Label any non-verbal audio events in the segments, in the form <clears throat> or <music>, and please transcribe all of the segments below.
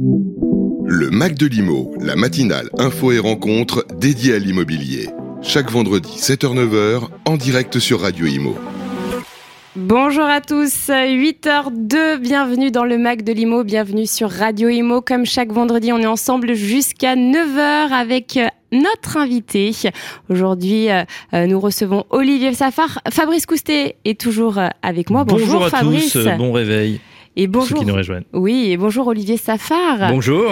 Le Mac de l'Imo, la matinale info et rencontre dédiée à l'immobilier. Chaque vendredi 7h-9h en direct sur Radio Imo. Bonjour à tous, 8h02, bienvenue dans le Mac de l'Imo, bienvenue sur Radio Imo. Comme chaque vendredi, on est ensemble jusqu'à 9h avec euh, notre invité. Aujourd'hui, euh, euh, nous recevons Olivier Safar. Fabrice Coustet est toujours avec moi. Bonjour, à Fabrice. tous, bon réveil. Et bonjour. Ceux qui nous rejoignent. Oui, et bonjour Olivier Safar. Bonjour.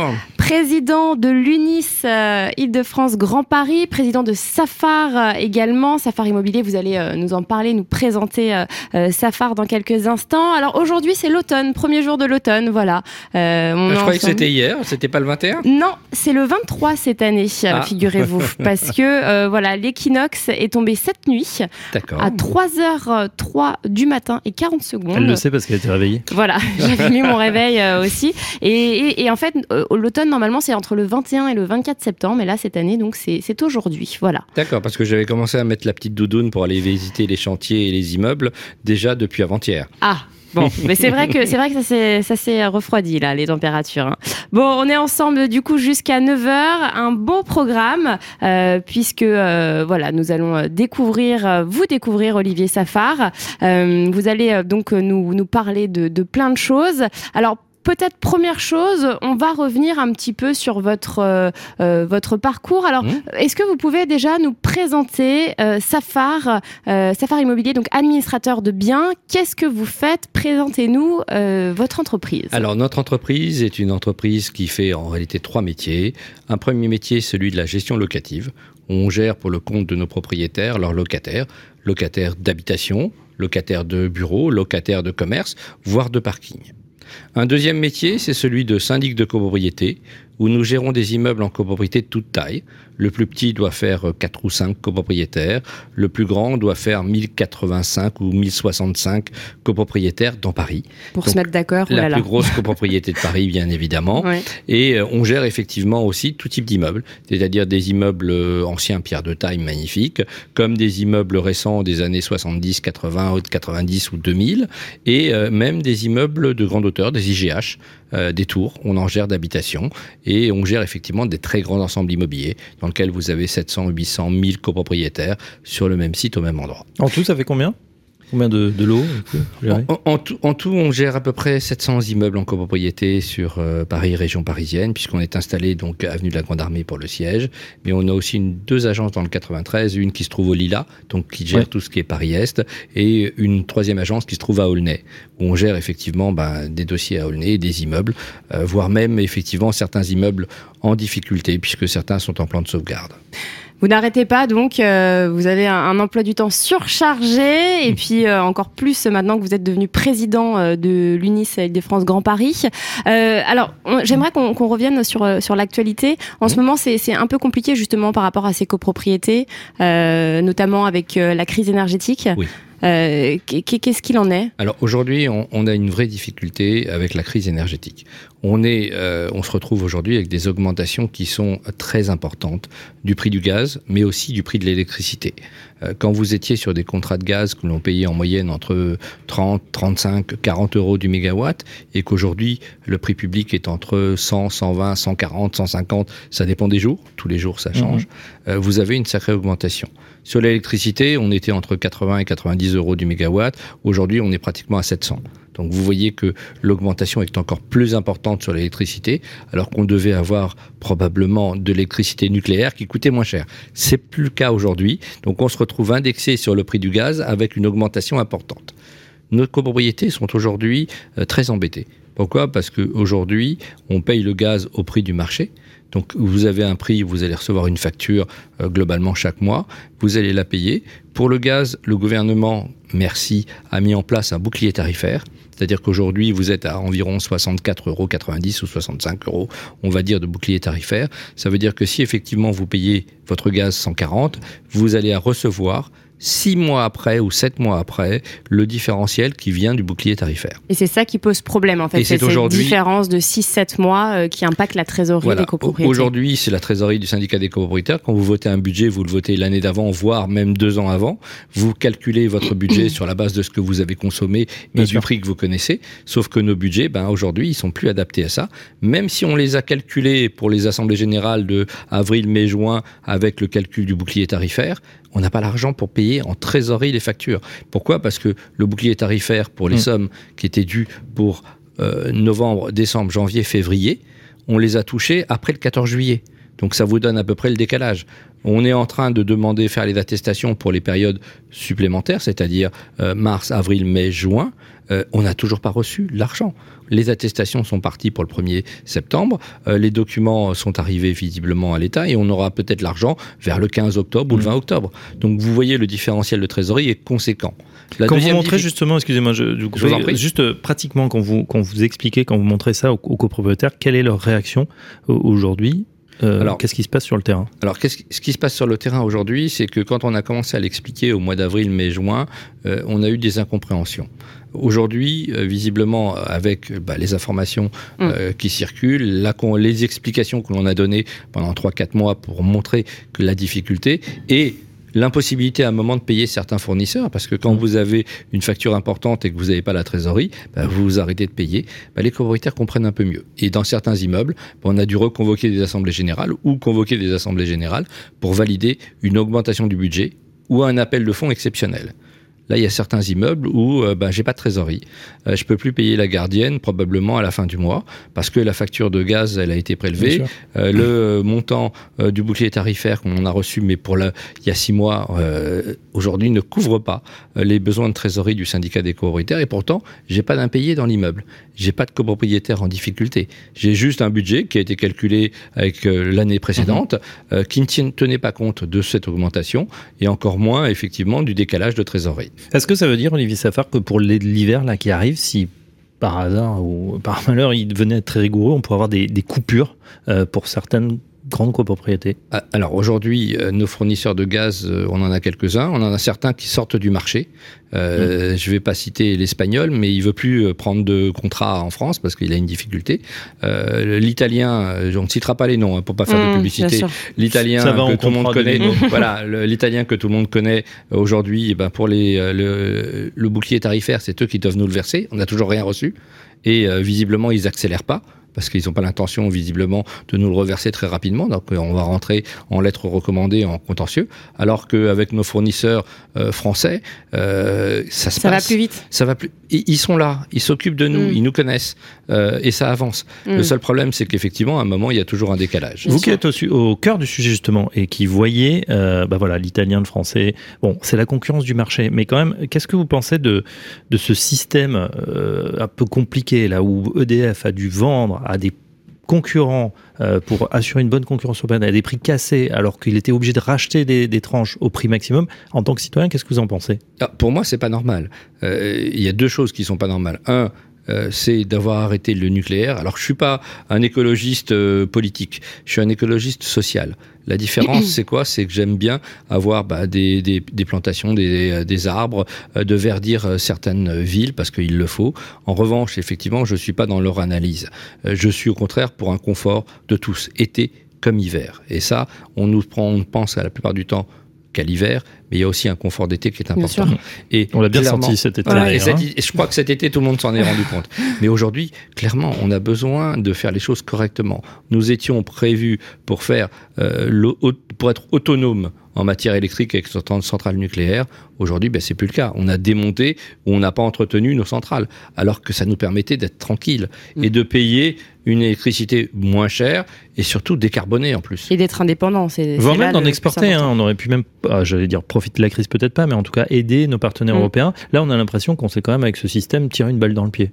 Président de l'UNIS euh, Île-de-France Grand Paris, président de Safar euh, également. Safar Immobilier, vous allez euh, nous en parler, nous présenter euh, euh, Safar dans quelques instants. Alors aujourd'hui, c'est l'automne, premier jour de l'automne, voilà. Euh, on Ah, je croyais que c'était hier, c'était pas le 21 Non, c'est le 23 cette année, Ah. figurez-vous, <laughs> parce que euh, voilà, l'équinoxe est tombé cette nuit D'accord. à 3h03 du matin et 40 secondes. Elle le sait parce qu'elle était réveillée. Voilà, <laughs> j'avais mis mon réveil euh, aussi. Et, et- et en fait, euh, l'automne, normalement, c'est entre le 21 et le 24 septembre. Mais là, cette année, donc, c'est aujourd'hui. Voilà. D'accord, parce que j'avais commencé à mettre la petite doudoune pour aller visiter les chantiers et les immeubles déjà depuis avant-hier. Ah Bon, <laughs> mais c'est vrai que c'est vrai que ça s'est refroidi là les températures. hein. Bon, on est ensemble du coup jusqu'à 9h, un beau programme euh, puisque euh, voilà, nous allons euh, découvrir vous découvrir Olivier Safar. Euh, vous allez donc nous nous parler de de plein de choses. Alors Peut-être première chose, on va revenir un petit peu sur votre euh, euh, votre parcours. Alors, Mmh. est-ce que vous pouvez déjà nous présenter euh, Safar, euh, Safar Immobilier, donc administrateur de biens? Qu'est-ce que vous faites? Présentez-nous euh, votre entreprise. Alors, notre entreprise est une entreprise qui fait en réalité trois métiers. Un premier métier, celui de la gestion locative. On gère pour le compte de nos propriétaires leurs locataires, locataires d'habitation, locataires de bureaux, locataires de commerce, voire de parking. Un deuxième métier, c'est celui de syndic de copropriété, où nous gérons des immeubles en copropriété de toute taille. Le plus petit doit faire 4 ou 5 copropriétaires, le plus grand doit faire 1085 ou 1065 copropriétaires dans Paris. pour donc, se mettre d'accord. La oh là. plus grosse copropriété de Paris, bien évidemment. Ouais. Et euh, on gère effectivement aussi tout type d'immeubles, c'est-à-dire des immeubles euh, anciens pierre de taille magnifiques, comme des immeubles récents des années 70, 80, 90 ou 2000, et euh, même des immeubles de grande hauteur, des IGH, euh, des tours. On en gère d'habitation et on gère effectivement des très grands ensembles immobiliers dans lesquels vous avez 700, 800, 1000 copropriétaires sur le même site au même endroit. En tout, ça fait combien? Combien de, de lots En, en tout, en tout, on gère à peu près 700 immeubles en copropriété sur euh, Paris, région parisienne, puisqu'on est installé donc avenue de la Grande Armée pour le siège. Mais on a aussi une, deux agences dans le 93, une qui se trouve au Lila, donc qui gère Ouais. tout ce qui est Paris-Est, et une troisième agence qui se trouve à Aulnay, où on gère effectivement ben, des dossiers à Aulnay, des immeubles, euh, voire même effectivement certains immeubles en difficulté, puisque certains sont en plan de sauvegarde. Vous n'arrêtez pas, donc euh, vous avez un, un emploi du temps surchargé, et puis euh, encore plus maintenant que vous êtes devenu président euh, de l'UNIS Île-de-France Grand Paris. Euh, alors, j'aimerais qu'on revienne sur, sur l'actualité. En ce moment, c'est c'est un peu compliqué justement par rapport à ces copropriétés, euh, notamment avec la crise énergétique. Oui. Euh, qu'est- Qu'est-ce qu'il en est? Alors aujourd'hui, on, a une vraie difficulté avec la crise énergétique. Euh, on se retrouve aujourd'hui avec des augmentations qui sont très importantes du prix du gaz, mais aussi du prix de l'électricité. Euh, quand vous étiez sur des contrats de gaz que l'on payait en moyenne entre 30, 35, 40 euros du mégawatt, et qu'aujourd'hui le prix public est entre 100, 120, 140, 150, ça dépend des jours, tous les jours ça change, euh, vous avez une sacrée augmentation. Sur l'électricité, on était entre 80 et 90 euros du mégawatt. Aujourd'hui, on est pratiquement à 700. Donc vous voyez que l'augmentation est encore plus importante sur l'électricité, alors qu'on devait avoir probablement de l'électricité nucléaire qui coûtait moins cher. C'est plus le cas aujourd'hui. Donc on se retrouve indexé sur le prix du gaz avec une augmentation importante. Nos copropriétés sont aujourd'hui euh, très embêtées. Pourquoi? Parce qu'aujourd'hui, on paye le gaz au prix du marché. Donc vous avez un prix, vous allez recevoir une facture euh, globalement chaque mois, vous allez la payer. Pour le gaz, le gouvernement, merci, a mis en place un bouclier tarifaire. C'est-à-dire qu'aujourd'hui, vous êtes à environ 64,90 euros ou 65 euros, on va dire, de bouclier tarifaire. Ça veut dire que si effectivement vous payez votre gaz 140, vous allez à recevoir six mois après ou sept mois après le différentiel qui vient du bouclier tarifaire. Et c'est ça qui pose problème en fait. Et c'est cette aujourd'hui- différence de 6-7 mois euh, qui impacte la trésorerie Voilà. des copropriétés. Aujourd'hui, c'est la trésorerie du syndicat des copropriétaires. Quand vous votez un budget, vous le votez l'année d'avant, voire même deux ans avant. Vous calculez votre budget sur la base de ce que vous avez consommé et Bien du sûr. prix que vous connaissez. Sauf que nos budgets, ben, aujourd'hui, ils sont plus adaptés à ça. Même si on les a calculés pour les assemblées générales de avril, mai, juin avec le calcul du bouclier tarifaire, on n'a pas l'argent pour payer en trésorerie les factures. Pourquoi? Parce que le bouclier tarifaire pour les Mm. sommes qui étaient dues pour euh, novembre, décembre, janvier, février, on les a touchés après le 14 juillet. Donc ça vous donne à peu près le décalage. On est en train de demander faire les attestations pour les périodes supplémentaires, c'est-à-dire euh, mars, avril, mai, juin. Euh, on n'a toujours pas reçu l'argent. Les attestations sont parties pour le 1er septembre. Euh, les documents sont arrivés visiblement à l'État et on aura peut-être l'argent vers le 15 octobre ou le Mm. 20 octobre. Donc vous voyez, le différentiel de trésorerie est conséquent. La quand vous montrez justement, excusez-moi, je, je vous en prie. juste euh, pratiquement quand vous quand vous expliquez, quand vous montrez ça aux, aux copropriétaires, quelle est leur réaction aujourd'hui? Euh, Alors- Qu'est-ce qui se passe sur le terrain? Alors, qu'est-ce qui, ce qui se passe sur le terrain aujourd'hui, c'est que quand on a commencé à l'expliquer au mois d'avril, mai, juin, euh, on a eu des incompréhensions. Aujourd'hui, euh, visiblement, avec bah, les informations euh, qui circulent, la les explications que l'on a données pendant 3-4 mois pour montrer que la difficulté et l'impossibilité à un moment de payer certains fournisseurs, parce que quand vous avez une facture importante et que vous n'avez pas la trésorerie, bah, vous vous arrêtez de payer, bah, les copropriétaires comprennent un peu mieux. Et dans certains immeubles, bah, on a dû reconvoquer des assemblées générales ou convoquer des assemblées générales pour valider une augmentation du budget ou un appel de fonds exceptionnel. Là, il y a certains immeubles où euh, bah, j'ai pas de trésorerie. Euh, je peux plus payer la gardienne probablement à la fin du mois parce que la facture de gaz elle a été prélevée. Euh, le montant euh, du bouclier tarifaire qu'on a reçu, mais pour la, il y a six mois, euh, aujourd'hui ne couvre pas les besoins de trésorerie du syndicat des copropriétaires. Et pourtant, j'ai pas d'impayé dans l'immeuble. J'ai pas de copropriétaire en difficulté. J'ai juste un budget qui a été calculé avec l'année précédente, euh, qui ne tenait pas compte de cette augmentation et encore moins effectivement du décalage de trésorerie. Est-ce que ça veut dire, Olivier Safar, que pour l'hiver là qui arrive, si par hasard ou par malheur il devenait être très rigoureux, on pourrait avoir des, des coupures euh, pour certaines grandes copropriétés Ah, Alors aujourd'hui, euh, nos fournisseurs de gaz, euh, on en a quelques-uns. On en a certains qui sortent du marché. Euh, Je vais pas citer l'espagnol, mais il veut plus prendre de contrat en France parce qu'il a une difficulté. Euh, L'italien, on ne citera pas les noms hein, pour pas faire Mmh, de bien publicité. L'italien Ça va, on que tout le monde connaît, <laughs> voilà, l'italien que tout le monde connaît aujourd'hui, eh ben pour les le, le bouclier tarifaire, c'est eux qui doivent nous le verser. On n'a toujours rien reçu et euh, visiblement ils accélèrent pas parce qu'ils n'ont pas l'intention visiblement de nous le reverser très rapidement. Donc euh, on va rentrer en lettres recommandées en contentieux, alors qu'avec nos fournisseurs euh, français, euh, ça se Ça va passe. plus vite. Ça va plus. Ils ils sont là, ils s'occupent de nous, Mm. ils nous connaissent euh, et ça avance. Mm. Le seul problème, c'est qu'effectivement, à un moment, il y a toujours un décalage. Bien Vous qui êtes au, cœur du sujet justement et qui voyez, euh, bah voilà, l'italien, le français, bon, c'est la concurrence du marché. Mais quand même, qu'est-ce que vous pensez de de ce système euh, un peu compliqué là où EDF a dû vendre à des concurrents euh, pour assurer une bonne concurrence européenne à des prix cassés alors qu'il était obligé de racheter des, tranches au prix maximum. En tant que citoyen, qu'est-ce que vous en pensez? Ah, pour moi, c'est pas normal. Euh, Il y a deux choses qui sont pas normales. Un, euh, c'est d'avoir arrêté le nucléaire. Alors, je suis pas un écologiste euh, politique. Je suis un écologiste social. La différence, <clears throat> c'est quoi? C'est que j'aime bien avoir bah, des, des, des plantations, des, euh, des arbres, euh, de verdir euh, certaines villes parce qu'il le faut. En revanche, effectivement, je suis pas dans leur analyse. Euh, je suis au contraire pour un confort de tous, été comme hiver. Et ça, on nous prend, on pense à la plupart du temps qu'à l'hiver, mais il y a aussi un confort d'été qui est important. Et On l'a bien senti cet été. voilà, et, d'ailleurs, cet- hein. et je crois que cet été, tout le monde s'en est rendu <laughs> compte. Mais aujourd'hui, clairement, on a besoin de faire les choses correctement. Nous étions prévus pour faire, euh, pour être autonome en matière électrique avec notre centrale nucléaire. Aujourd'hui, ben, c'est plus le cas. On a démonté ou on n'a pas entretenu nos centrales, alors que ça nous permettait d'être tranquille et de payer une électricité moins chère et surtout décarbonée en plus. Et d'être indépendant, c'est. Voire même d'en exporter, hein, on aurait pu même, ah, j'allais dire profiter de la crise peut-être pas, mais en tout cas aider nos partenaires Mm. européens. Là, on a l'impression qu'on s'est quand même avec ce système tiré une balle dans le pied.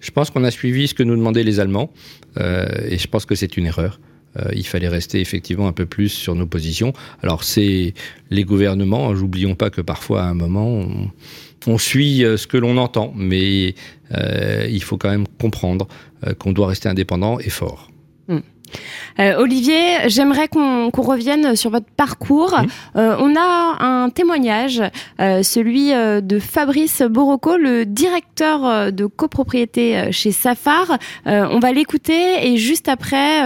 Je pense qu'on a suivi ce que nous demandaient les Allemands, euh, et je pense que c'est une erreur. Euh, il fallait rester effectivement un peu plus sur nos positions. Alors c'est les gouvernements, n'oublions pas que parfois à un moment on, on suit euh, ce que l'on entend, mais euh, il faut quand même comprendre qu'on doit rester indépendant et fort. Olivier, j'aimerais qu'on revienne sur votre parcours. on a un témoignage, celui de Fabrice Borocco, le directeur de copropriété chez Safar. on va l'écouter et juste après,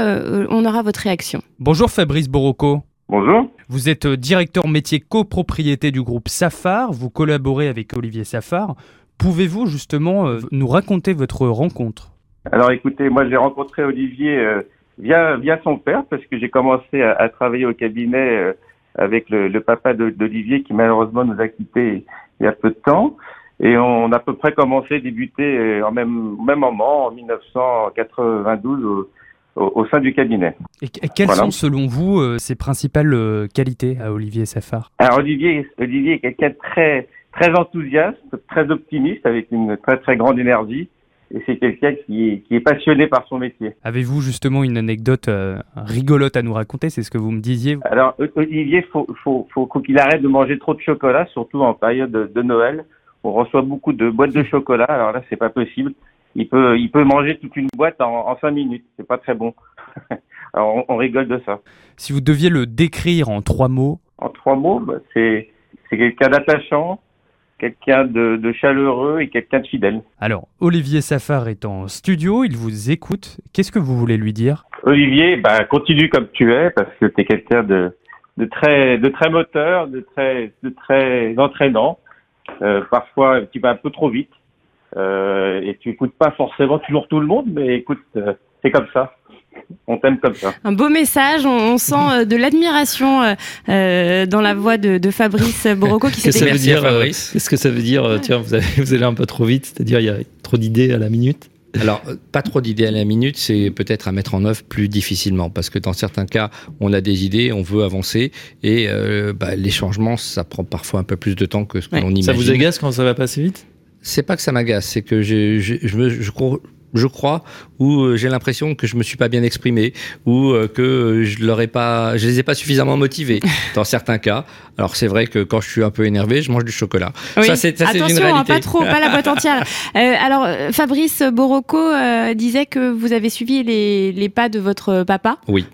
on aura votre réaction. Bonjour Fabrice Borocco. Bonjour. Vous êtes euh, directeur métier copropriété du groupe Safar, vous collaborez avec Olivier Safar. Pouvez-vous justement euh, nous raconter votre rencontre? Alors écoutez, moi j'ai rencontré Olivier euh, via, via son père parce que j'ai commencé à, travailler au cabinet avec le, papa d'Olivier qui malheureusement nous a quittés il y a peu de temps. Et on a à peu près commencé, débuté en même, même moment, en 1992, au, sein du cabinet. Et quelles sont selon vous euh, ses principales euh, qualités à Olivier Safar Alors Olivier, Olivier est quelqu'un de très, très enthousiaste, très optimiste, avec une très très grande énergie. Et c'est quelqu'un qui est, qui est passionné par son métier. Avez-vous justement une anecdote euh, rigolote à nous raconter? C'est ce que vous me disiez Alors Olivier, faut, faut, faut, qu'il arrête de manger trop de chocolat, surtout en période de, de Noël. On reçoit beaucoup de boîtes de chocolat, alors là c'est pas possible il peut, il peut manger toute une boîte en, en 5 minutes. C'est pas très bon. <laughs> Alors on, rigole de ça. Si vous deviez le décrire en trois mots? En trois mots, bah, c'est quelqu'un d'attachant, quelqu'un de, de, chaleureux et quelqu'un de fidèle. Alors, Olivier Safar est en studio, il vous écoute. Qu'est-ce que vous voulez lui dire? Olivier, bah, continue comme tu es parce que tu es quelqu'un de, de, très, de très moteur, de très, de très entraînant, euh, parfois petit peu un peu trop vite. Euh, et tu écoutes pas forcément toujours tout le monde, mais écoute, euh, c'est comme ça. On t'aime comme ça. Un beau message. On, sent euh, de l'admiration dans la voix de, Fabrice Borocco qui s'est dire Qu'est-ce que ça veut dire Tiens, vous, <laughs> vous allez un peu trop vite, c'est-à-dire il y a trop d'idées à la minute? Alors, pas trop d'idées à la minute, c'est peut-être à mettre en œuvre plus difficilement, parce que dans certains cas, on a des idées, on veut avancer, et bah, les changements, ça prend parfois un peu plus de temps que ce qu'on imagine. Ça vous agace quand ça va passer vite? C'est pas que ça m'agace, c'est que je, je, je, je, je crois, ou euh, j'ai l'impression que je me suis pas bien exprimé, ou euh, que je l'aurais pas, je les ai pas suffisamment motivés <laughs> dans certains cas. Alors c'est vrai que quand je suis un peu énervé, je mange du chocolat. Oui. Ça, c'est, Attention, une hein, réalité. pas trop, pas la boîte <laughs> entière. Euh, alors Fabrice Borocco disait que vous avez suivi les, les pas de votre papa. Oui.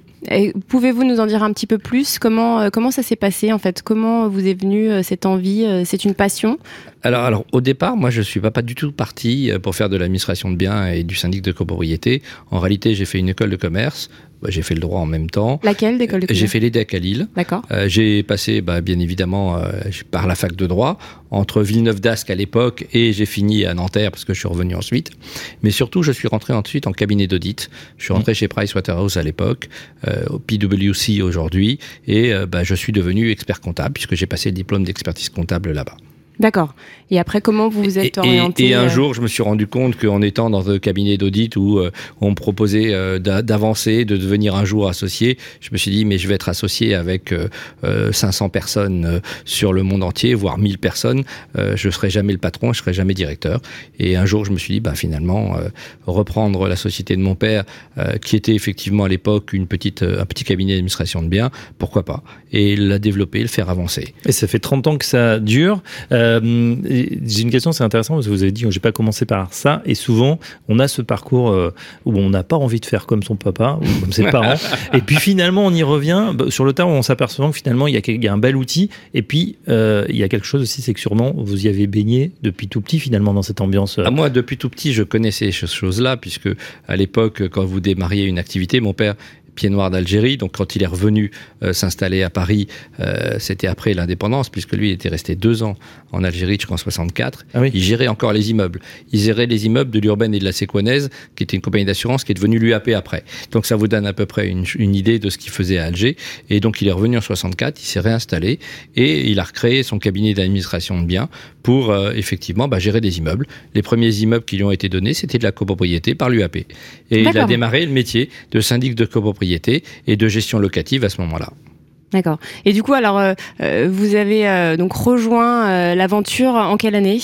Pouvez-vous nous en dire un petit peu plus? Comment, comment ça s'est passé en fait? Comment vous est venue cette envie? C'est une passion? Alors, alors, au départ, moi, je suis pas, pas du tout parti pour faire de l'administration de biens et du syndic de copropriété. En réalité, j'ai fait une école de commerce. Bah, j'ai fait le droit en même temps. Laquelle d'école de commerce J'ai fait l'EDEC à Lille. D'accord. j'ai passé, bah, bien évidemment, par la fac de droit, entre Villeneuve d'Ascq à l'époque, et j'ai fini à Nanterre parce que je suis revenu ensuite. Mais surtout, je suis rentré ensuite en cabinet d'audit. Je suis rentré mmh. chez Pricewaterhouse à l'époque, au PwC aujourd'hui, et bah, je suis devenu expert comptable puisque j'ai passé le diplôme d'expertise comptable là-bas. D'accord. Et après, comment vous vous êtes orienté et, et, un euh jour, je me suis rendu compte qu'en étant dans un cabinet d'audit où euh, on me proposait euh, d'avancer, de devenir un jour associé, je me suis dit, mais je vais être associé avec 500 personnes sur le monde entier, voire 1000 personnes. je serai jamais le patron, je serai jamais directeur. Et un jour, je me suis dit, bah, finalement, reprendre la société de mon père, qui était effectivement à l'époque une petite, un petit cabinet d'administration de biens, pourquoi pas Et la développer, le faire avancer. Et ça fait 30 ans que ça dure. Euh, j'ai une question, c'est intéressant parce que vous avez dit, j'ai pas commencé par ça, et souvent on a ce parcours euh, où on n'a pas envie de faire comme son papa ou comme ses parents, <laughs> et puis finalement on y revient bah, sur le tard, on s'aperçoit que finalement il y, a, un bel outil, et puis euh, il y a quelque chose aussi, c'est que sûrement vous y avez baigné depuis tout petit finalement dans cette ambiance. À moi, depuis tout petit, je connaissais ces choses-là, puisque à l'époque, quand vous démarriez une activité, mon père pied noir d'Algérie. Donc quand il est revenu euh, s'installer à Paris, euh, c'était après l'indépendance, puisque lui il était resté deux ans en Algérie jusqu'en 64. Ah Il gérait encore les immeubles. Il gérait les immeubles de l'urbaine et de la séquonaise, qui était une compagnie d'assurance qui est devenue l'UAP après. Donc ça vous donne à peu près une, une idée de ce qu'il faisait à Alger. Et donc il est revenu en 64, il s'est réinstallé et il a recréé son cabinet d'administration de biens pour euh, effectivement bah, gérer des immeubles. Les premiers immeubles qui lui ont été donnés, c'était de la copropriété par l'UAP. Et il a démarré le métier de syndic de copropriété et de gestion locative à ce moment-là. D'accord. Et du coup, alors, euh, euh, vous avez euh, donc rejoint l'aventure en quelle année?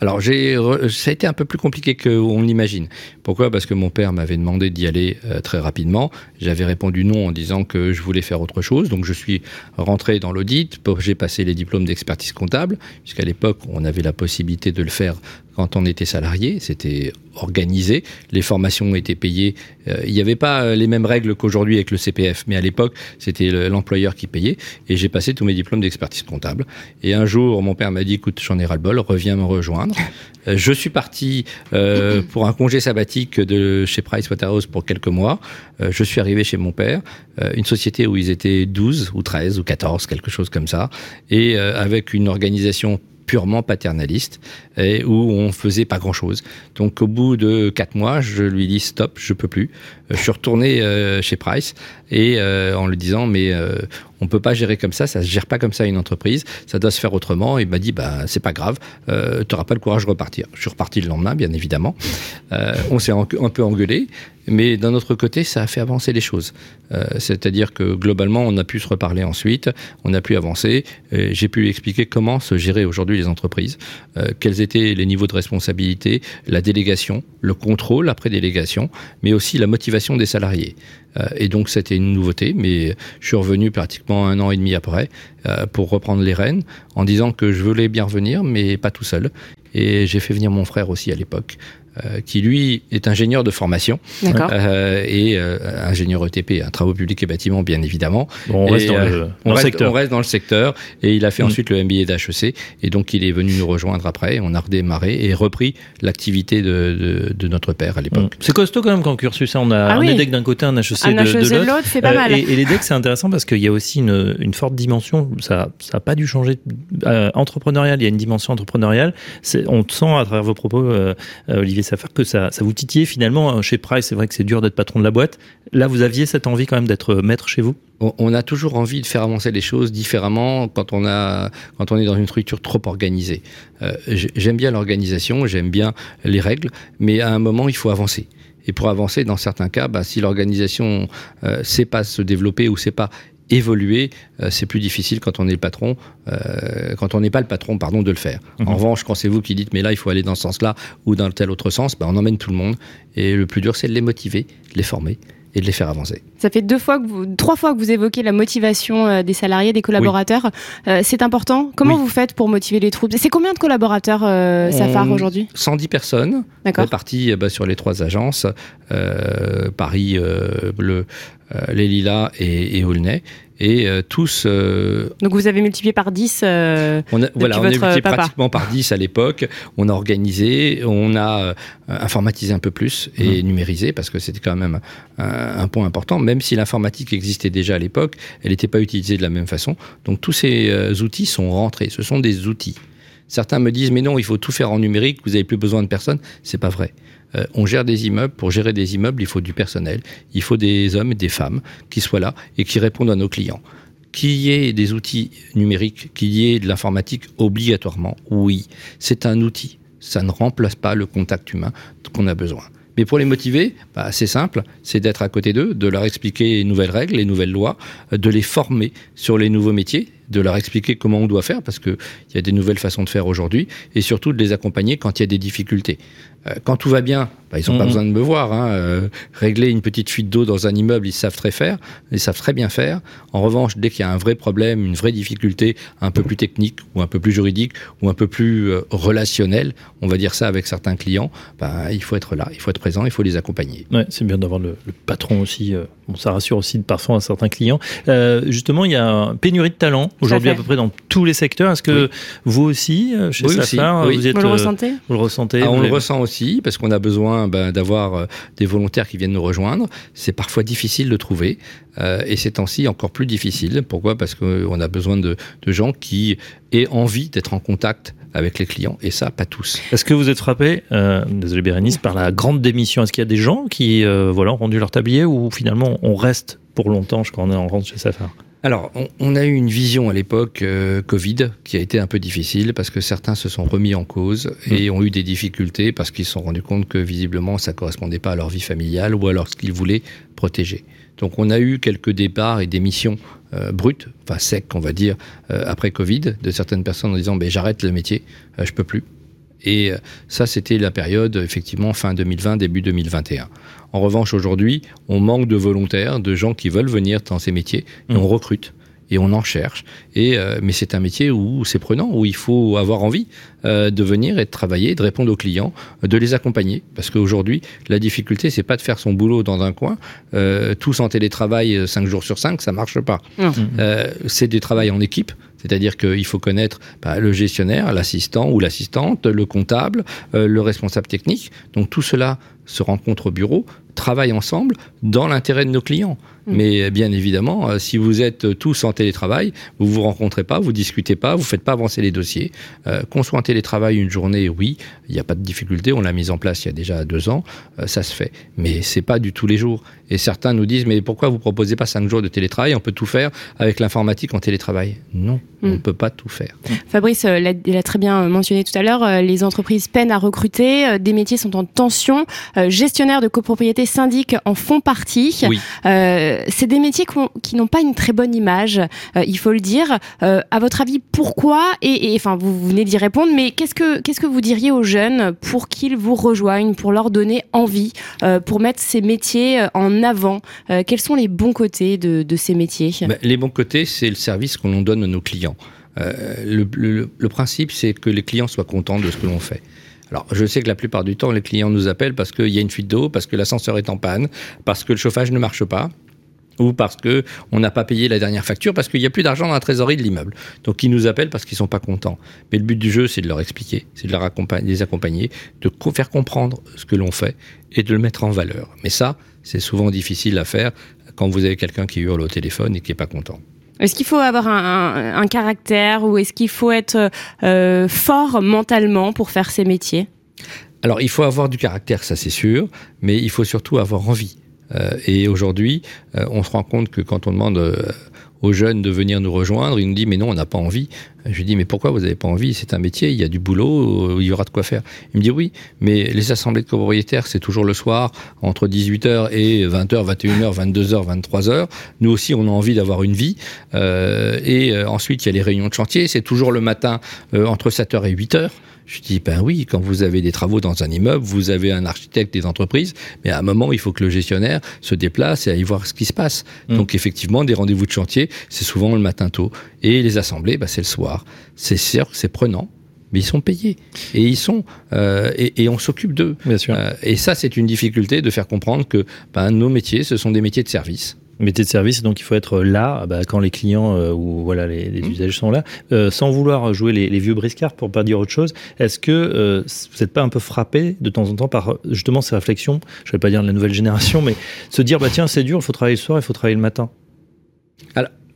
Alors, j'ai, ça a été un peu plus compliqué qu'on l'imagine. Pourquoi? Parce que mon père m'avait demandé d'y aller très rapidement. J'avais répondu non en disant que je voulais faire autre chose. Donc, je suis rentré dans l'audit. J'ai passé les diplômes d'expertise comptable, puisqu'à l'époque, on avait la possibilité de le faire quand on était salarié, c'était organisé, les formations étaient payées. Euh, il n'y avait pas les mêmes règles qu'aujourd'hui avec le CPF, mais à l'époque, c'était l'employeur qui payait. Et j'ai passé tous mes diplômes d'expertise comptable. Et un jour, mon père m'a dit, écoute, j'en ai ras-le-bol, reviens me rejoindre. Euh, je suis parti euh, pour un congé sabbatique de chez Pricewaterhouse pour quelques mois. Euh, je suis arrivé chez mon père, une société où ils étaient 12 ou 13 ou 14, quelque chose comme ça, et avec une organisation purement paternaliste et où on faisait pas grand chose. Donc au bout de quatre mois, je lui dis stop, je peux plus. Je suis retourné chez Price et en lui disant mais on peut pas gérer comme ça, ça se gère pas comme ça une entreprise, ça doit se faire autrement. Il m'a dit bah c'est pas grave, euh, tu n'auras pas le courage de repartir. Je suis reparti le lendemain, bien évidemment. Euh, on s'est un peu engueulé, mais d'un autre côté, ça a fait avancer les choses. Euh, c'est-à-dire que globalement, on a pu se reparler ensuite, on a pu avancer. J'ai pu expliquer comment se gérer aujourd'hui les entreprises, quels étaient les niveaux de responsabilité, la délégation, le contrôle après délégation, mais aussi la motivation des salariés. Et donc c'était une nouveauté, mais je suis revenu pratiquement un an et demi après euh, pour reprendre les rênes en disant que je voulais bien revenir, mais pas tout seul. Et j'ai fait venir mon frère aussi à l'époque. Euh, qui lui est ingénieur de formation euh, et euh, ingénieur ETP, un travaux publics et bâtiments bien évidemment. on, reste dans, le, secteur. on reste dans le secteur et il a fait mm. ensuite le MBA d'HEC et donc il est venu nous rejoindre après. On a redémarré et repris l'activité de, de, notre père à l'époque. Mm. C'est costaud quand même quand cursus. On a ah un EDEC d'un côté, un HEC un de, HEC de l'autre. c'est pas mal. Et, et l'EDEC c'est intéressant parce qu'il y a aussi une, une forte dimension. Ça n'a pas dû changer. entrepreneurial, il y a une dimension entrepreneuriale. On sent à travers vos propos, Olivier faire que ça, ça vous titillait finalement. Hein, chez Price, c'est vrai que c'est dur d'être patron de la boîte. Là, vous aviez cette envie quand même d'être maître chez vous? On a toujours envie de faire avancer les choses différemment quand on, a, quand on est dans une structure trop organisée. Euh, j'aime bien l'organisation, j'aime bien les règles, mais à un moment, il faut avancer. Et pour avancer, dans certains cas, bah, si l'organisation ne euh, sait pas se développer ou sait pas évoluer, euh, c'est plus difficile quand on est le patron, euh, quand on n'est pas le patron, pardon, de le faire. En mhm. revanche, quand c'est vous qui dites, mais là, il faut aller dans ce sens-là ou dans tel autre sens, ben, on emmène tout le monde. Et le plus dur, c'est de les motiver, de les former et de les faire avancer. Ça fait deux fois que vous, trois fois que vous évoquez la motivation euh, des salariés, des collaborateurs. c'est important. Comment vous faites pour motiver les troupes? C'est combien de collaborateurs Safar aujourd'hui? 110 personnes réparties bah, sur les trois agences, Paris, le, les Lilas et, et Aulnay et euh, tous. Euh, Donc vous avez multiplié par 10 euh, on a, Voilà, on a multiplié pratiquement par 10 à l'époque. On a organisé, on a informatisé un peu plus et mhm. numérisé parce que c'était quand même un, point important. Même si l'informatique existait déjà à l'époque, elle n'était pas utilisée de la même façon. Donc tous ces outils sont rentrés. Ce sont des outils. Certains me disent mais non, il faut tout faire en numérique, vous n'avez plus besoin de personne. C'est pas vrai. Euh, on gère des immeubles. Pour gérer des immeubles, il faut du personnel. Il faut des hommes et des femmes qui soient là et qui répondent à nos clients. Qu'il y ait des outils numériques, qu'il y ait de l'informatique obligatoirement, oui, c'est un outil. Ça ne remplace pas le contact humain qu'on a besoin. Mais pour les motiver, bah, c'est simple, c'est d'être à côté d'eux, de leur expliquer les nouvelles règles, les nouvelles lois, de les former sur les nouveaux métiers, de leur expliquer comment on doit faire, parce qu'il y a des nouvelles façons de faire aujourd'hui, et surtout de les accompagner quand il y a des difficultés. Euh, quand tout va bien, bah, ils n'ont pas mhm. besoin de me voir. Hein. Euh, régler une petite fuite d'eau dans un immeuble, ils savent très faire, ils savent très bien faire. En revanche, dès qu'il y a un vrai problème, une vraie difficulté, un peu plus technique ou un peu plus juridique ou un peu plus euh, relationnel, on va dire ça avec certains clients, bah, il faut être là, il faut être présent, il faut les accompagner. Ouais, c'est bien d'avoir le, patron aussi. bon, ça rassure aussi parfois à certains clients. justement, il y a pénurie de talent aujourd'hui à peu près dans tous les secteurs. Est-ce que vous aussi, chez oui, Safar, vous, êtes, vous le ressentez? Vous le ressentez ah, On le ressent aussi parce qu'on a besoin ben, d'avoir euh, des volontaires qui viennent nous rejoindre. C'est parfois difficile de trouver, euh, et ces temps-ci encore plus difficile. Pourquoi? Parce qu'on a besoin de, gens qui aient envie d'être en contact avec les clients, et ça, pas tous. Est-ce que vous êtes frappé, euh, désolé Bérénice, par la grande démission? Est-ce qu'il y a des gens qui voilà, ont rendu leur tablier ou finalement on reste pour longtemps quand on est en rentre chez Safar alors, on, a eu une vision à l'époque euh, Covid qui a été un peu difficile parce que certains se sont remis en cause et mm. ont eu des difficultés parce qu'ils se sont rendus compte que visiblement ça correspondait pas à leur vie familiale ou à ce qu'ils voulaient protéger. Donc, on a eu quelques départs et des missions euh, brutes, enfin secs, on va dire, euh, après Covid, de certaines personnes en disant ben, j'arrête le métier, je peux plus. Et ça, c'était la période, effectivement, fin 2020, début 2021. En revanche, aujourd'hui, on manque de volontaires, de gens qui veulent venir dans ces métiers, et mmh. on recrute. et on en cherche. Et euh, mais c'est un métier où c'est prenant, où il faut avoir envie euh, de venir et de travailler, de répondre aux clients, de les accompagner. Parce qu'aujourd'hui, la difficulté, c'est pas de faire son boulot dans un coin, euh, tous en télétravail 5 jours sur 5, ça marche pas. Euh, c'est du travail en équipe. C'est-à-dire qu'il faut connaître bah, le gestionnaire, l'assistant ou l'assistante, le comptable, euh, le responsable technique. Donc tout cela se rencontre au bureau, travaille ensemble dans l'intérêt de nos clients. Mm. Mais bien évidemment, euh, si vous êtes tous en télétravail, vous vous rencontrez pas, vous discutez pas, vous faites pas avancer les dossiers. Euh, Qu'on soit en télétravail une journée, oui, il n'y a pas de difficulté. On l'a mis en place il y a déjà deux ans, euh, ça se fait. Mais c'est pas du tous les jours. Et certains nous disent mais pourquoi vous proposez pas cinq jours de télétravail? On peut tout faire avec l'informatique en télétravail. Non, on Mm. ne peut pas tout faire. Fabrice euh, l'a l'a très bien mentionné tout à l'heure, euh, les entreprises peinent à recruter, euh, des métiers sont en tension, euh, gestionnaires de copropriété syndic en font partie. Oui. Euh, c'est des métiers qui n'ont pas une très bonne image, euh, il faut le dire. Euh, à votre avis, pourquoi et, enfin, vous, venez d'y répondre, mais qu'est-ce que qu'est-ce que vous diriez aux jeunes pour qu'ils vous rejoignent, pour leur donner envie, euh, pour mettre ces métiers euh, en avant? Euh, Quels sont les bons côtés de, de ces métiers? Ben, les bons côtés, c'est le service qu'on l'on donne à nos clients. Euh, le, le- le principe, c'est que les clients soient contents de ce que l'on fait. Alors, je sais que la plupart du temps, les clients nous appellent parce qu'il y a une fuite d'eau, parce que l'ascenseur est en panne, parce que le chauffage ne marche pas ou parce que on n'a pas payé la dernière facture, parce qu'il n'y a plus d'argent dans la trésorerie de l'immeuble. Donc ils nous appellent parce qu'ils sont pas contents. Mais le but du jeu, c'est de leur expliquer, c'est de les accompagner, de faire comprendre ce que l'on fait et de le mettre en valeur. Mais ça, c'est souvent difficile à faire quand vous avez quelqu'un qui hurle au téléphone et qui est pas content. Est-ce qu'il faut avoir un, caractère ou est-ce qu'il faut être euh, fort mentalement pour faire ces métiers? Alors, il faut avoir du caractère, ça c'est sûr, mais il faut surtout avoir envie. Euh, et aujourd'hui, euh, on se rend compte que quand on demande aux jeunes de venir nous rejoindre, ils nous disent mais non, on n'a pas envie. Je lui dis mais pourquoi vous n'avez pas envie? C'est un métier, il y a du boulot, euh, il y aura de quoi faire. Il me dit oui, mais les assemblées de copropriétaires, c'est toujours le soir entre 18h et 20h, 21h, 22h, 23h. Nous aussi, on a envie d'avoir une vie. Euh, et euh, ensuite, il y a les réunions de chantier, c'est toujours le matin euh, entre 7h et 8h. Je dis, ben oui, quand vous avez des travaux dans un immeuble, vous avez un architecte des entreprises, mais à un moment, il faut que le gestionnaire se déplace et aille voir ce qui se passe. Mm. Donc effectivement, des rendez-vous de chantier, c'est souvent le matin tôt. Et les assemblées, ben, c'est le soir. C'est sûr que c'est prenant, mais ils sont payés. Et ils sont, euh, et, et on s'occupe d'eux. Bien sûr. Euh, et ça, c'est une difficulté de faire comprendre que ben, nos métiers, ce sont des métiers de service. Métier de service, donc il faut être là bah, quand les clients euh, ou voilà les, les Mmh. usagers sont là, Euh, sans vouloir jouer les, les vieux briscards pour pas dire autre chose. Est-ce que euh, vous n'êtes pas un peu frappé de temps en temps par justement ces réflexions, je vais pas dire de la nouvelle génération, mais se dire bah tiens c'est dur, il faut travailler le soir, il faut travailler le matin.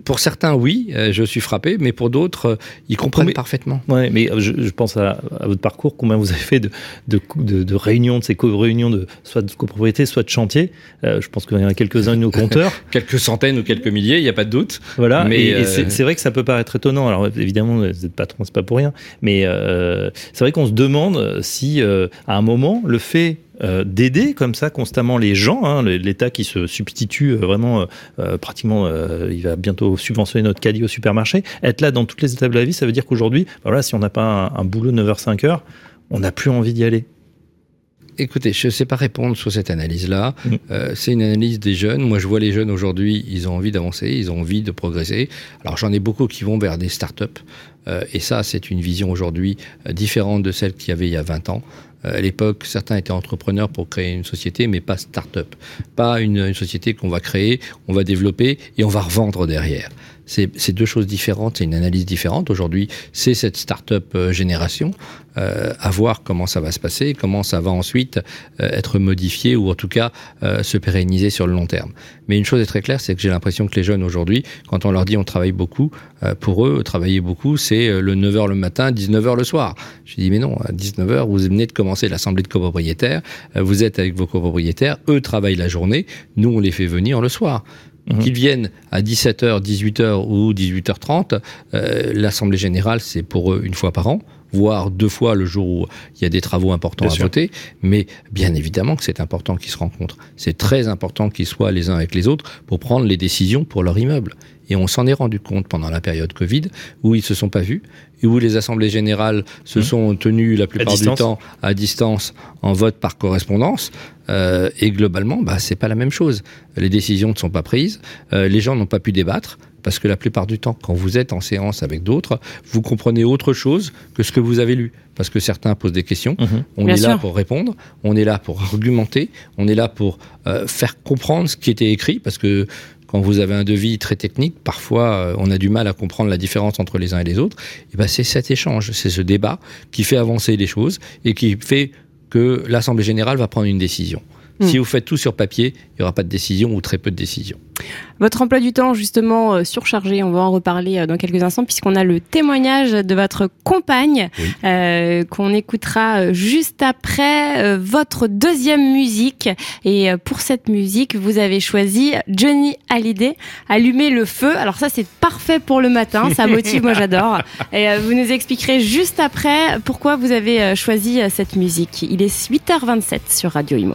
Pour certains, oui, euh, je suis frappé, mais pour d'autres, euh, ils comprennent Mais- parfaitement. Ouais, mais je, je pense à, à votre parcours, combien vous avez fait de, de, de, de réunions, de ces co-réunions de soit de copropriété, soit de chantier. Euh, je pense qu'il y en a quelques-uns de nos compteurs. <laughs> Quelques centaines ou quelques milliers, il n'y a pas de doute. Voilà, Mais, et, euh, c'est c'est vrai que ça peut paraître étonnant. Alors évidemment, vous êtes patron, c'est pas pour rien, mais euh, c'est vrai qu'on se demande si, euh, à un moment, le fait euh, d'aider comme ça constamment les gens, hein, l'État qui se substitue euh, vraiment, euh, pratiquement, euh, il va bientôt subventionner notre caddie au supermarché, être là dans toutes les étapes de la vie, ça veut dire qu'aujourd'hui, bah voilà, si on n'a pas un, un boulot 9h-5h, on n'a plus envie d'y aller. Écoutez, je ne sais pas répondre sur cette analyse-là. Mm. Euh, c'est une analyse des jeunes. Moi, je vois les jeunes aujourd'hui, ils ont envie d'avancer, ils ont envie de progresser. Alors, j'en ai beaucoup qui vont vers des startups. Euh, et ça, c'est une vision aujourd'hui euh, différente de celle qu'il y avait il y a 20 ans. Euh, à l'époque, certains étaient entrepreneurs pour créer une société, mais pas start-up. Pas une, une société qu'on va créer, on va développer et on va revendre derrière. C'est deux choses différentes, c'est une analyse différente. Aujourd'hui, c'est cette start-up euh, génération. Euh, à voir comment ça va se passer, comment ça va ensuite euh, être modifié ou en tout cas euh, se pérenniser sur le long terme. Mais une chose est très claire, c'est que j'ai l'impression que les jeunes aujourd'hui, quand on leur dit on travaille beaucoup, euh, pour eux, travailler beaucoup, c'est euh, le 9h le matin, 19h le soir. Je dis mais non, à 19h, vous venez de commencer l'assemblée de copropriétaires, vous êtes avec vos copropriétaires, eux travaillent la journée, nous on les fait venir le soir. Mhm. Qu'ils viennent à 17h, 18h ou 18h30, euh, l'Assemblée générale, c'est pour eux une fois par an, voire deux fois le jour où il y a des travaux importants Bien à sûr. voter. Mais bien évidemment que c'est important qu'ils se rencontrent. C'est très important qu'ils soient les uns avec les autres pour prendre les décisions pour leur immeuble. Et on s'en est rendu compte pendant la période Covid, où ils se sont pas vus, et où les assemblées générales se Mmh. sont tenues la plupart du distance. temps à distance en vote par correspondance. Euh, et globalement, bah, c'est pas la même chose. Les décisions ne sont pas prises, euh, les gens n'ont pas pu débattre. Parce que la plupart du temps, quand vous êtes en séance avec d'autres, vous comprenez autre chose que ce que vous avez lu. Parce que certains posent des questions, Mhm. on Bien est là pour répondre, on est là pour argumenter, on est là pour euh, faire comprendre ce qui était écrit, parce que quand vous avez un devis très technique, parfois euh, on a du mal à comprendre la différence entre les uns et les autres. Et ben c'est cet échange, c'est ce débat qui fait avancer les choses et qui fait que l'Assemblée générale va prendre une décision. Mm. Si vous faites tout sur papier, il n'y aura pas de décision ou très peu de décisions. Votre emploi du temps, justement, euh, surchargé, on va en reparler euh, dans quelques instants, puisqu'on a le témoignage de votre compagne, Oui. euh, qu'on écoutera juste après votre deuxième musique. Et pour cette musique, vous avez choisi Johnny Hallyday, Allumer le feu. Alors ça, c'est parfait pour le matin, ça motive, moi j'adore. <laughs> Et vous nous expliquerez juste après pourquoi vous avez choisi cette musique. Il est 8h27 sur Radio Imo.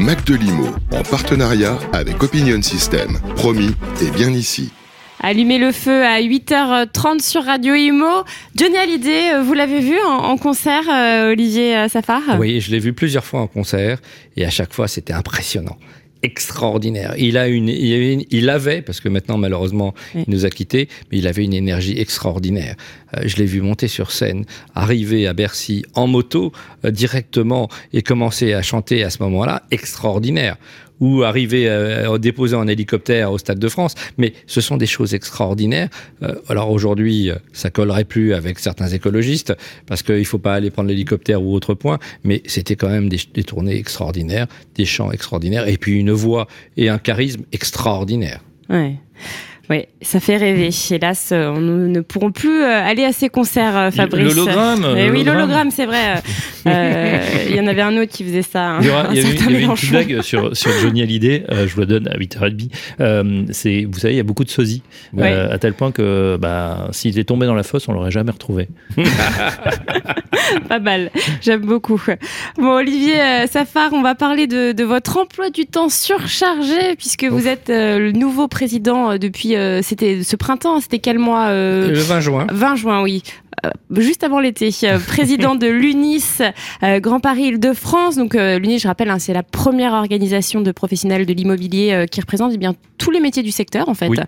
Mac de Limo, en partenariat avec Opinion System. Promis, et bien ici. Allumer le feu à 8h30 sur Radio Imo. Johnny Hallyday, euh, vous l'avez vu en, en concert, euh, Olivier euh, Safar? Oui, je l'ai vu plusieurs fois en concert et à chaque fois c'était impressionnant, extraordinaire. Il a une, il, avait, parce que maintenant malheureusement Oui. il nous a quittés, mais il avait une énergie extraordinaire. Euh, je l'ai vu monter sur scène, arriver à Bercy en moto euh, directement et commencer à chanter à ce moment-là, extraordinaire. Ou arriver à déposer en hélicoptère au Stade de France, mais ce sont des choses extraordinaires. Euh, alors aujourd'hui, euh, ça collerait plus avec certains écologistes parce qu'il faut pas aller prendre l'hélicoptère ou autre point, mais c'était quand même des, des tournées extraordinaires, des chants extraordinaires, et puis une voix et un charisme extraordinaire. Ouais. Ouais, ça fait rêver. Hélas, euh, on nous ne pourrons plus euh, aller à ces concerts, euh, Fabrice. L'hologramme, Eh oui, l'hologramme. c'est vrai. <laughs> euh, Il y en avait un autre qui faisait ça. hein, Il y, aura- un y avait, y avait une petite blague sur, sur Johnny Hallyday, euh, je vous la donne à 8h30. Euh, c'est, vous savez, il y a beaucoup de sosies, à tel point que bah, s'il était tombé dans la fosse, on l'aurait jamais retrouvé. <laughs> Pas mal. J'aime beaucoup. Bon, Olivier Safar, on va parler de, de votre emploi du temps surchargé puisque vous êtes le nouveau président depuis. Euh, c'était ce printemps. C'était quel mois euh, Le 20 juin. 20 juin, oui. Euh, juste avant l'été, euh, <laughs> président de l'UNIS euh, Grand Paris Île-de-France. Donc euh, l'UNIS, je rappelle, hein, c'est la première organisation de professionnels de l'immobilier euh, qui représente eh bien tous les métiers du secteur en fait, Oui.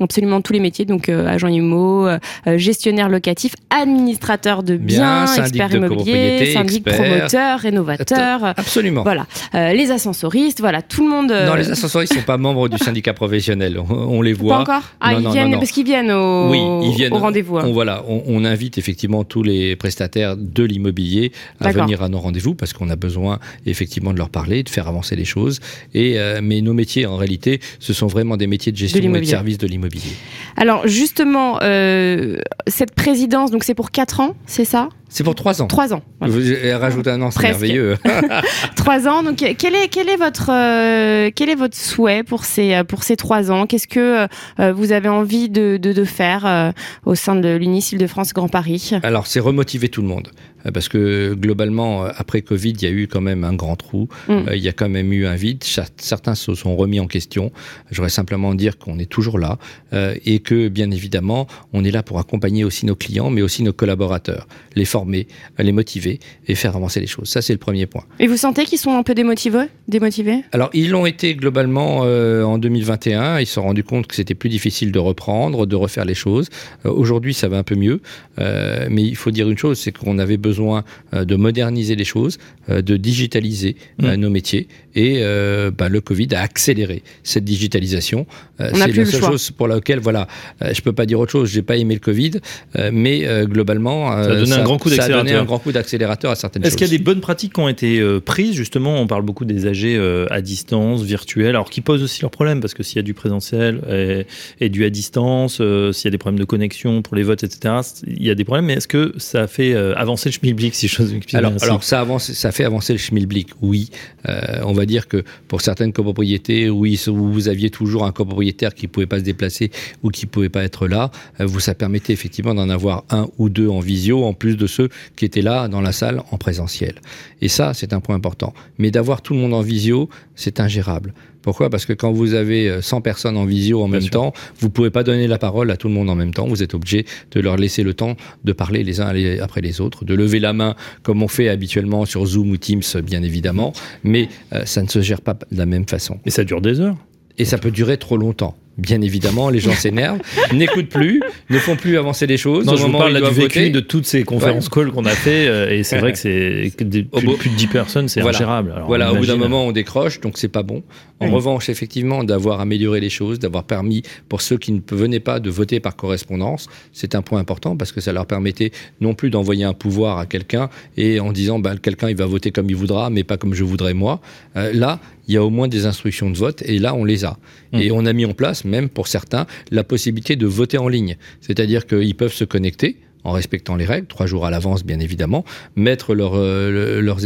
absolument tous les métiers. Donc euh, agent immo, gestionnaire locatif, administrateur de biens, Bien, expert immobilier, syndic expert. promoteur, rénovateur. Absolument. Voilà, Euh, les ascensoristes, voilà, tout le monde. Non, les ascensoristes ne sont pas membres du syndicat professionnel. On, on les Pas voit. encore? Ah, Non, ils non, viennent non. parce qu'ils viennent au, Oui, ils viennent au rendez-vous. hein. On, voilà, on, on invite effectivement tous les prestataires de l'immobilier à venir à nos rendez-vous parce qu'on a besoin effectivement de leur parler, de faire avancer les choses. Et euh, mais nos métiers, en réalité, ce sont vraiment des métiers de gestion et de service de l'immobilier. Alors justement, euh, cette présidence, donc c'est pour 4 ans, c'est ça? C'est pour trois ans. 3 ans. voilà. Vous euh, rajoutez un an, c'est merveilleux. <laughs> Trois ans. Donc quel est quel est votre euh, quel est votre souhait pour ces pour ces trois ans? Qu'est-ce que euh, vous avez envie de, de, de faire euh, au sein de l'UNIS Île-de-France Grand Paris? Alors, c'est remotiver tout le monde. Euh, Parce que globalement, euh, après Covid, il y a eu quand même un grand trou. Mm. Euh, Il y a quand même eu un vide. Certains se sont remis en question. J'aurais simplement dire qu'on est toujours là et que, bien évidemment, on est là pour accompagner aussi nos clients, mais aussi nos collaborateurs, les former, les motiver et faire avancer les choses. Ça, c'est le premier point. Et vous sentez qu'ils sont un peu démotivés Démotivés? Alors, ils l'ont été globalement euh, en 2021. Ils se sont rendus compte que c'était plus difficile de reprendre, de refaire les choses. Euh, Aujourd'hui, ça va un peu mieux. Euh, mais il faut dire une chose, c'est qu'on avait besoin euh, de moderniser les choses, euh, de digitaliser euh, Mm. nos métiers. Et euh, bah, le Covid a accéléré cette digitalisation. Euh, c'est la le seule choix. chose pour laquelle, voilà, euh, je peux pas dire autre chose. J'ai pas aimé le Covid, euh, mais euh, globalement, euh, Ça a donné un grand coup ça a donné d'accélérateur. un grand coup d'accélérateur à certaines choses. Est-ce qu'il y a des bonnes pratiques qui ont été euh, prises? Justement, on parle beaucoup des AG euh, à distance, virtuels, alors qui posent aussi leurs problèmes, parce que s'il y a du présentiel et, et du à distance, euh, s'il y a des problèmes de connexion pour les votes, etc., il y a des problèmes, mais est-ce que ça a fait euh, avancer le schmilblick, si Alors, ça avance, ça fait avancer le schmilblick, oui. Euh, on va dire que pour certaines copropriétés, oui, où vous aviez toujours un copropriétaire qui pouvait pas se déplacer ou qui pouvait pas être là, euh, vous ça permettait effectivement d'en avoir un ou deux en visio, en plus de ceux qui étaient là dans la salle en présentiel. Et ça, c'est un point important. Mais d'avoir tout le monde en visio, c'est ingérable. Pourquoi? Parce que quand vous avez euh, 100 personnes en visio en Bien même sûr. temps, vous pouvez pas donner la parole à tout le monde en même temps. Vous êtes obligé de leur laisser le temps de parler les uns les- après les autres, de lever la main comme on fait habituellement sur Zoom ou Teams, bien évidemment. Mais euh, ça ne se gère pas de la même façon. Et ça dure des heures. Et ça peut durer trop longtemps. Bien évidemment, les gens s'énervent, <laughs> n'écoutent plus, ne font plus avancer les choses. Non, Au je vous moment parle où là du vécu voter, de toutes ces conférences calls qu'on a fait, euh, et c'est vrai que c'est que des- Au plus, bout- plus de 10 personnes, c'est Voilà. ingérable. Alors, voilà, on au bout d'un moment, on décroche, donc c'est pas bon. En revanche, effectivement, d'avoir amélioré les choses, d'avoir permis pour ceux qui ne venaient pas de voter par correspondance, c'est un point important parce que ça leur permettait non plus d'envoyer un pouvoir à quelqu'un et en disant, bah, quelqu'un il va voter comme il voudra, mais pas comme je voudrais moi. Euh, là, il y a au moins des instructions de vote et là, on les a. Mm. Et on a mis en place, même pour certains, la possibilité de voter en ligne. C'est-à-dire qu'ils peuvent se connecter en respectant les règles, trois jours à l'avance bien évidemment, mettre leur, euh, le- leurs,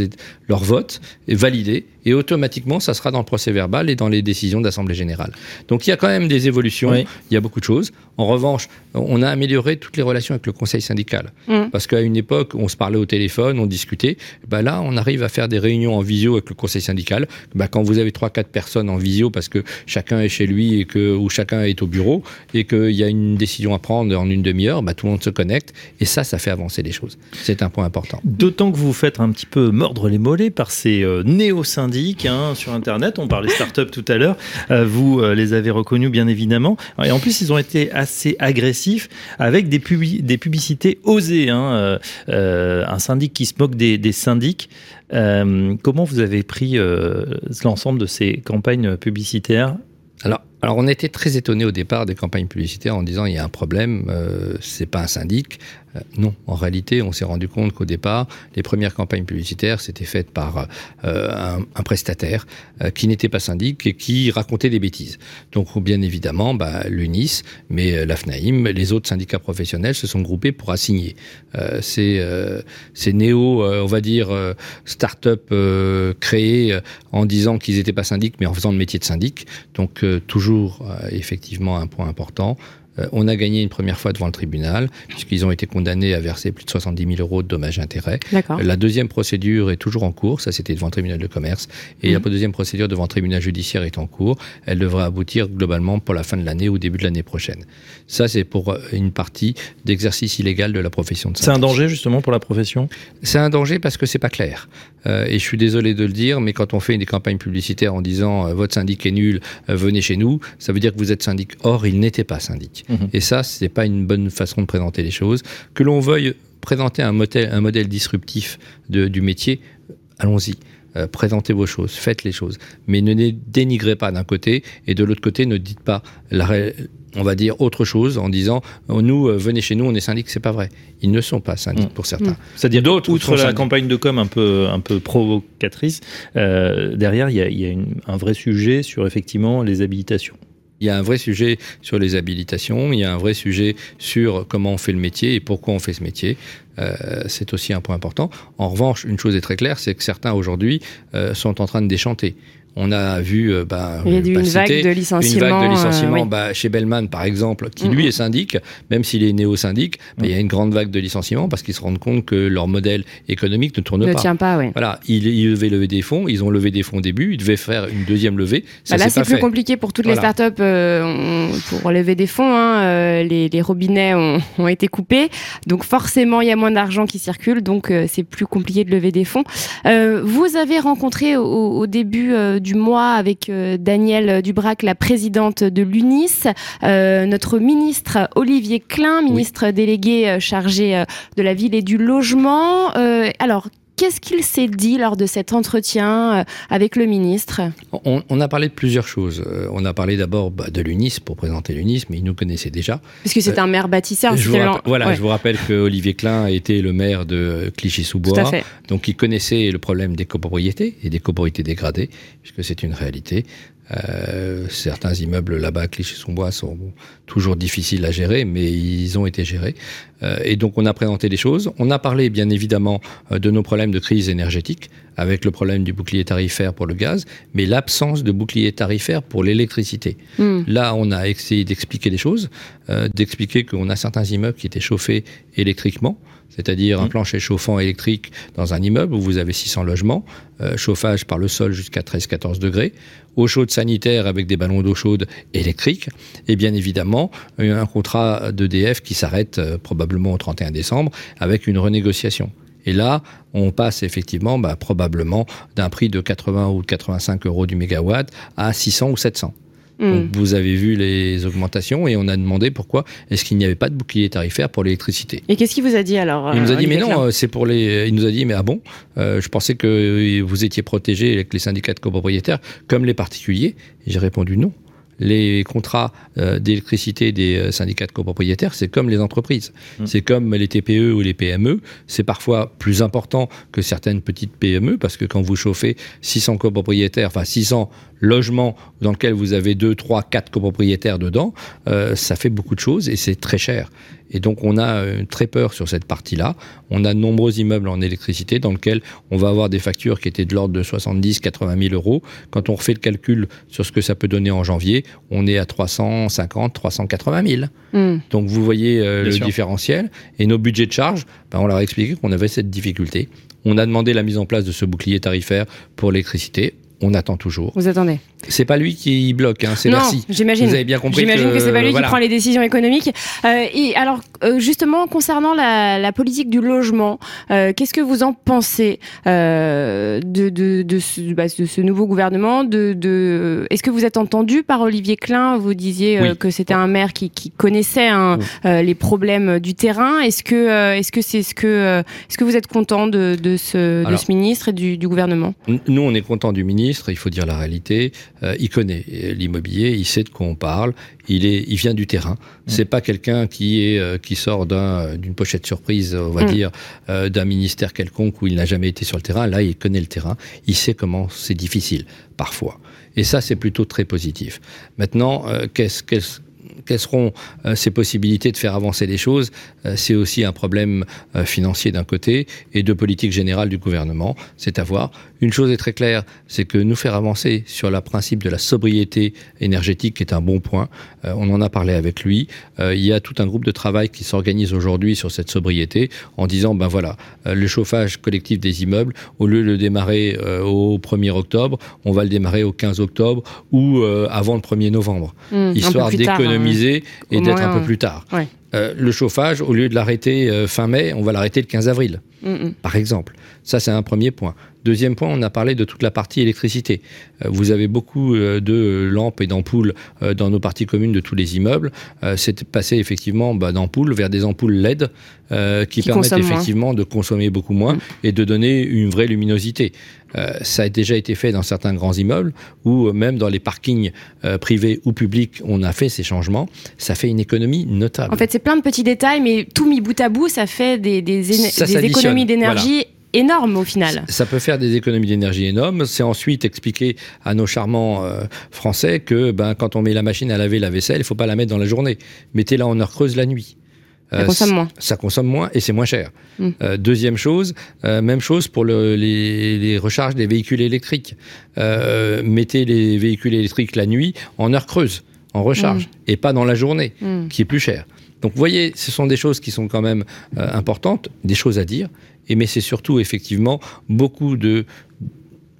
leur vote et valider, et automatiquement ça sera dans le procès verbal et dans les décisions d'Assemblée Générale. Donc il y a quand même des évolutions, Oui. il y a beaucoup de choses. En revanche, on a amélioré toutes les relations avec le Conseil syndical. Mm. Parce qu'à une époque, on se parlait au téléphone, on discutait. Ben là, on arrive à faire des réunions en visio avec le conseil syndical. Ben quand vous avez trois, quatre personnes en visio parce que chacun est chez lui et que ou chacun est au bureau et qu'il y a une décision à prendre en une demi-heure, ben tout le monde se connecte et ça, ça fait avancer les choses. C'est un point important. D'autant que vous vous faites un petit peu mordre les mollets par ces euh, hein, sur Internet. On parlait start-up tout à l'heure. Euh, vous euh, les avez reconnus, bien évidemment. Et en plus, ils ont été assez agressifs avec des, publi- des publicités osées. hein. Euh, un syndic qui se moque des, syndics. Comment vous avez pris l'ensemble de ces campagnes publicitaires? Alors, alors, on était très étonnés au départ des campagnes publicitaires en disant il y a un problème, euh, c'est pas un syndic. Euh, non, en réalité, on s'est rendu compte qu'au départ, les premières campagnes publicitaires s'étaient faites par euh, un, prestataire euh, qui n'était pas syndic et qui racontait des bêtises. Donc, bien évidemment, bah, l'UNIS, mais l'AFNAIM, les autres syndicats professionnels se sont groupés pour assigner ces, ces néo, on va dire, start-up créés en disant qu'ils n'étaient pas syndics, mais en faisant le métier de syndic. Donc, toujours, effectivement, un point important. Euh, on a gagné une première fois devant le tribunal, puisqu'ils ont été condamnés à verser plus de 70 000 euros de dommages et intérêts. D'accord. La deuxième procédure est toujours en cours, ça c'était devant le tribunal de commerce, et Mhm. la deuxième procédure devant le tribunal judiciaire est en cours. Elle devrait aboutir globalement pour la fin de l'année ou début de l'année prochaine. Ça c'est pour euh, une partie d'exercice illégal de la profession de C'est un danger justement pour la profession? C'est un danger parce que c'est pas clair. Euh, et je suis désolé de le dire, mais quand on fait des campagnes publicitaires en disant euh, votre syndic est nul, euh, venez chez nous, ça veut dire que vous êtes syndic. Or, il n'était pas syndic. Mhm. Et ça, c'est pas une bonne façon de présenter les choses. Que l'on veuille présenter un modèle, un modèle disruptif de- du métier, allons-y. Euh, présentez vos choses, faites les choses, mais ne les dénigrez pas d'un côté et de l'autre côté ne dites pas la ré- on va dire autre chose en disant oh, nous euh, venez chez nous on est syndic c'est pas vrai ils ne sont pas syndics Mm. pour certains C'est-à-dire D'autres outre la campagne de com un peu, un peu provocatrice, euh, derrière, il y a, il y a une- un vrai sujet sur effectivement les habilitations. Il y a un vrai sujet sur les habilitations, il y a un vrai sujet sur comment on fait le métier et pourquoi on fait ce métier. Euh, c'est aussi un point important. En revanche, une chose est très claire, c'est que certains aujourd'hui euh, sont en train de déchanter. On a vu, euh, bah, Il y a je vais eu pas une vague de une licenciements. vague de licenciements euh, oui. bah, chez Bellman, par exemple, qui Mhm. lui est syndic, même s'il est néo-syndic, bah, Mhm. il y a une grande vague de licenciements parce qu'ils se rendent compte que leur modèle économique ne tourne ne pas. tient pas, oui. Voilà, ils, ils devaient lever des fonds, ils ont levé des fonds au début, ils devaient faire une deuxième levée. Ça Bah là, c'est plus fait. compliqué pour toutes Voilà. les startups euh, pour lever des fonds. hein, euh, les, les robinets ont, <laughs> ont été coupés, donc forcément, il y a moins d'argent qui circule, donc euh, c'est plus compliqué de lever des fonds. Euh, vous avez rencontré au, au début euh, du mois avec euh, Danielle Dubrac, la présidente de l'UNIS, euh, notre ministre Olivier Klein, ministre délégué euh, chargé de la ville et du logement. Euh, alors, qu'est-ce qu'il s'est dit lors de cet entretien euh, avec le ministre? On, on a parlé de plusieurs choses. Euh, on a parlé d'abord bah, de l'UNIS pour présenter l'UNIS, mais il nous connaissait déjà. Parce que c'est un maire bâtisseur. Euh, je vous, voilà, ouais, je vous rappelle que Olivier Klein était le maire de Clichy-sous-Bois, donc il connaissait le problème des copropriétés et des copropriétés dégradées, puisque c'est une réalité. Euh, certains immeubles là-bas à Clichy-sous-Bois sont toujours difficiles à gérer, mais ils ont été gérés. Euh, et donc on a présenté les choses. On a parlé bien évidemment euh, de nos problèmes de crise énergétique, avec le problème du bouclier tarifaire pour le gaz, mais l'absence de bouclier tarifaire pour l'électricité. Hmm. Là, on a essayé d'expliquer les choses, euh, d'expliquer qu'on a certains immeubles qui étaient chauffés électriquement, c'est-à-dire un Mhm. plancher chauffant électrique dans un immeuble où vous avez 600 logements, euh, chauffage par le sol jusqu'à 13-14 degrés, eau chaude sanitaire avec des ballons d'eau chaude électriques, et bien évidemment un contrat d'EDF qui s'arrête euh, probablement au 31 décembre avec une renégociation. Et là, on passe effectivement bah, probablement d'un prix de 80 ou 85 euros du mégawatt à 600 ou 700. Hmm. Donc vous avez vu les augmentations et on a demandé pourquoi est-ce qu'il n'y avait pas de bouclier tarifaire pour l'électricité. Et qu'est-ce qu'il vous a dit alors Il nous a euh, dit mais non, euh, c'est pour les. Il nous a dit mais ah bon, euh, je pensais que euh, vous étiez protégé avec les syndicats de copropriétaires comme les particuliers. J'ai répondu non. Les contrats euh, d'électricité des euh, syndicats de copropriétaires, c'est comme les entreprises. Mm. C'est comme les TPE ou les PME. C'est parfois plus important que certaines petites PME parce que quand vous chauffez 600 copropriétaires, enfin 600 logements dans lesquels vous avez 2, 3, 4 copropriétaires dedans, euh, ça fait beaucoup de choses et c'est très cher. Et donc on a euh, très peur sur cette partie-là. On a de nombreux immeubles en électricité dans lesquels on va avoir des factures qui étaient de l'ordre de 70, 80 000 euros. Quand on refait le calcul sur ce que ça peut donner en janvier, on est à 350, 380 000. Hmm. Donc vous voyez euh, le sûr. différentiel. Et nos budgets de charge, ben, on leur a expliqué qu'on avait cette difficulté. On a demandé la mise en place de ce bouclier tarifaire pour l'électricité. On attend toujours. Vous attendez C'est pas lui qui bloque, hein, c'est Bercy. j'imagine. Vous avez bien compris J'imagine que, que, c'est pas lui voilà. qui prend les décisions économiques. Euh, et alors, euh, justement, concernant la, la politique du logement, euh, qu'est-ce que vous en pensez de, de, de, ce, bah, de ce nouveau gouvernement de. Est-ce que vous êtes entendu par Olivier Klein? Vous disiez Oui. que c'était un maire qui, qui connaissait hein, Oui. les problèmes du terrain. Est-ce que est-ce que c'est ce que est-ce que vous êtes content de, Alors. ce ministre et du, du gouvernement? Nous, on est content du ministre, il faut dire la réalité. Euh, il connaît l'immobilier, il sait de quoi on parle, il, est, il vient du terrain. C'est pas quelqu'un qui, est, euh, qui sort d'un- d'une pochette surprise, on va Mm. dire, euh, d'un ministère quelconque où il n'a jamais été sur le terrain. Là, il connaît le terrain, il sait comment c'est difficile, parfois. Et ça, c'est plutôt très positif. Maintenant, qu'est-ce, qu'est-ce- quelles seront euh, ces possibilités de faire avancer les choses Euh, C'est aussi un problème euh, financier d'un côté et de politique générale du gouvernement. C'est à voir. Une chose est très claire, c'est que nous faire avancer sur le principe de la sobriété énergétique est un bon point. On en a parlé avec lui. Il y a tout un groupe de travail qui s'organise aujourd'hui sur cette sobriété en disant, ben voilà, le chauffage collectif des immeubles, au lieu de le démarrer au 1er octobre, on va le démarrer au 15 octobre ou avant le 1er novembre, Mmh, histoire et d'être un peu euh, plus tard. ouais. Euh, le chauffage, au lieu de l'arrêter euh, fin mai, on va l'arrêter le 15 avril Mm, mm. par exemple. Ça, c'est un premier point. Deuxième point, on a parlé de toute la partie électricité. Euh, vous avez beaucoup de lampes et d'ampoules dans nos parties communes de tous les immeubles. C'est passé effectivement bah, d'ampoules vers des ampoules LED qui, Qui permettent moins. effectivement de consommer beaucoup moins Mm. et de donner une vraie luminosité. Euh, ça a déjà été fait dans certains grands immeubles ou même dans les parkings euh, privés ou publics, on a fait ces changements. Ça fait une économie notable. En fait, c'est plein de petits détails, mais tout mis bout à bout, ça fait des, des, éne- Ça des s'additionne, économies d'énergie énormes au final. Ça peut faire des économies d'énergie énormes. C'est ensuite expliquer à nos charmants euh, Français que ben, quand on met la machine à laver la vaisselle, il faut pas la mettre dans la journée. Mettez-la en heure creuse la nuit. Ça Euh, consomme moins. Ça consomme moins et c'est moins cher. Mm. Euh, deuxième chose, euh, même chose pour le- les, les recharges des véhicules électriques. Euh, mettez les véhicules électriques la nuit en heure creuse, en recharge, et pas dans la journée, Mm. qui est plus cher. Donc vous voyez, ce sont des choses qui sont quand même importantes, des choses à dire, et mais c'est surtout effectivement beaucoup de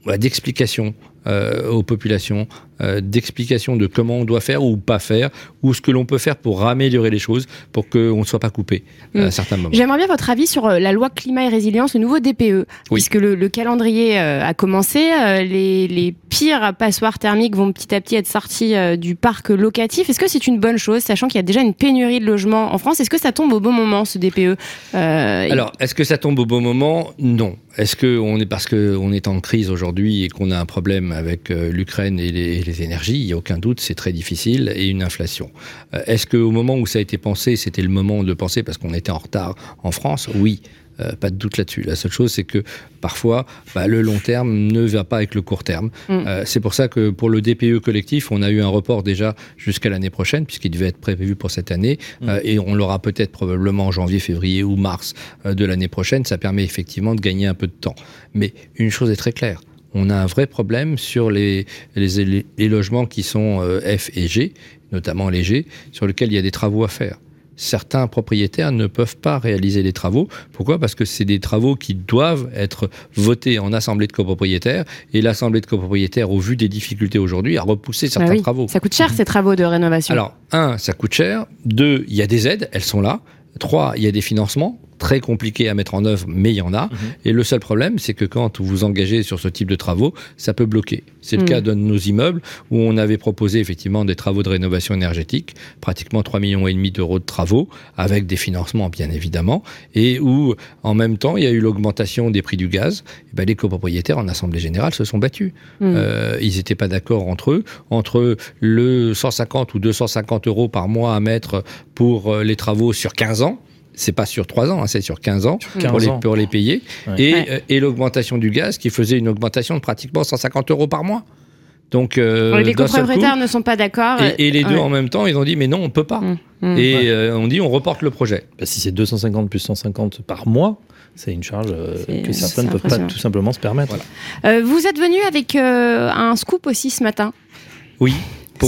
voilà, d'explications euh, aux populations, euh, d'explications de comment on doit faire ou pas faire, ou ce que l'on peut faire pour améliorer les choses, pour qu'on ne soit pas coupé Mm. à certains moments. J'aimerais bien votre avis sur euh, la loi climat et résilience, le nouveau DPE, puisque le, le calendrier euh, a commencé. les, les pires passoires thermiques vont petit à petit être sortis euh, du parc locatif. Est-ce que c'est une bonne chose, sachant qu'il y a déjà une pénurie de logements en France? Est-ce que ça tombe au bon moment, ce DPE Alors, est-ce que ça tombe au bon moment? Non. Est-ce que on est parce que on est en crise aujourd'hui et qu'on a un problème avec euh, l'Ukraine et les, et les énergies Il y a aucun doute, c'est très difficile et une inflation. Euh, est-ce que au moment où ça a été pensé, c'était le moment de penser parce qu'on était en retard en France? Oui. Euh, pas de doute là-dessus. La seule chose, c'est que parfois, bah, le long terme ne va pas avec le court terme. Mm. Euh, c'est pour ça que pour le DPE collectif, on a eu un report déjà jusqu'à l'année prochaine, puisqu'il devait être prévu pour cette année, Euh, et on l'aura peut-être probablement en janvier, février ou mars de l'année prochaine. Ça permet effectivement de gagner un peu de temps. Mais une chose est très claire. On a un vrai problème sur les, les, les logements qui sont euh, F et G, notamment les G, sur lesquels il y a des travaux à faire certains propriétaires ne peuvent pas réaliser les travaux. Pourquoi? Parce que c'est des travaux qui doivent être votés en assemblée de copropriétaires et l'assemblée de copropriétaires, au vu des difficultés aujourd'hui, a repoussé bah certains oui, travaux. Ça coûte cher ces travaux de rénovation. Alors, un, ça coûte cher. Deux, il y a des aides, elles sont là. Trois, il y a des financements très compliqués à mettre en œuvre, mais il y en a. Et le seul problème, c'est que quand vous vous engagez sur ce type de travaux, ça peut bloquer. C'est le Mhm. cas de nos immeubles où on avait proposé effectivement des travaux de rénovation énergétique, pratiquement 3 millions et demi d'euros de travaux, avec des financements bien évidemment, et où en même temps il y a eu l'augmentation des prix du gaz. Et ben, les copropriétaires en assemblée générale se sont battus. Mm. Euh, ils n'étaient pas d'accord entre eux, entre le 150 ou 250 euros par mois à mettre pour euh, les travaux sur 15 ans. C'est pas sur 3 ans, hein, c'est sur 15 ans, 15 pour, les, ans. pour les payer. Ouais. Et, Ouais. euh, et l'augmentation du gaz qui faisait une augmentation de pratiquement 150 euros par mois. Donc, euh, les copropriétaires ne sont pas d'accord. et, et les deux Ouais. en même temps, ils ont dit mais non, on peut pas. Mm. Mm. Et Ouais. euh, on dit on reporte le projet. Bah, si c'est 250 plus 150 par mois, c'est une charge euh, que certains ne peuvent pas tout simplement se permettre. Voilà. Euh, vous êtes venu avec euh, un scoop aussi ce matin? Oui.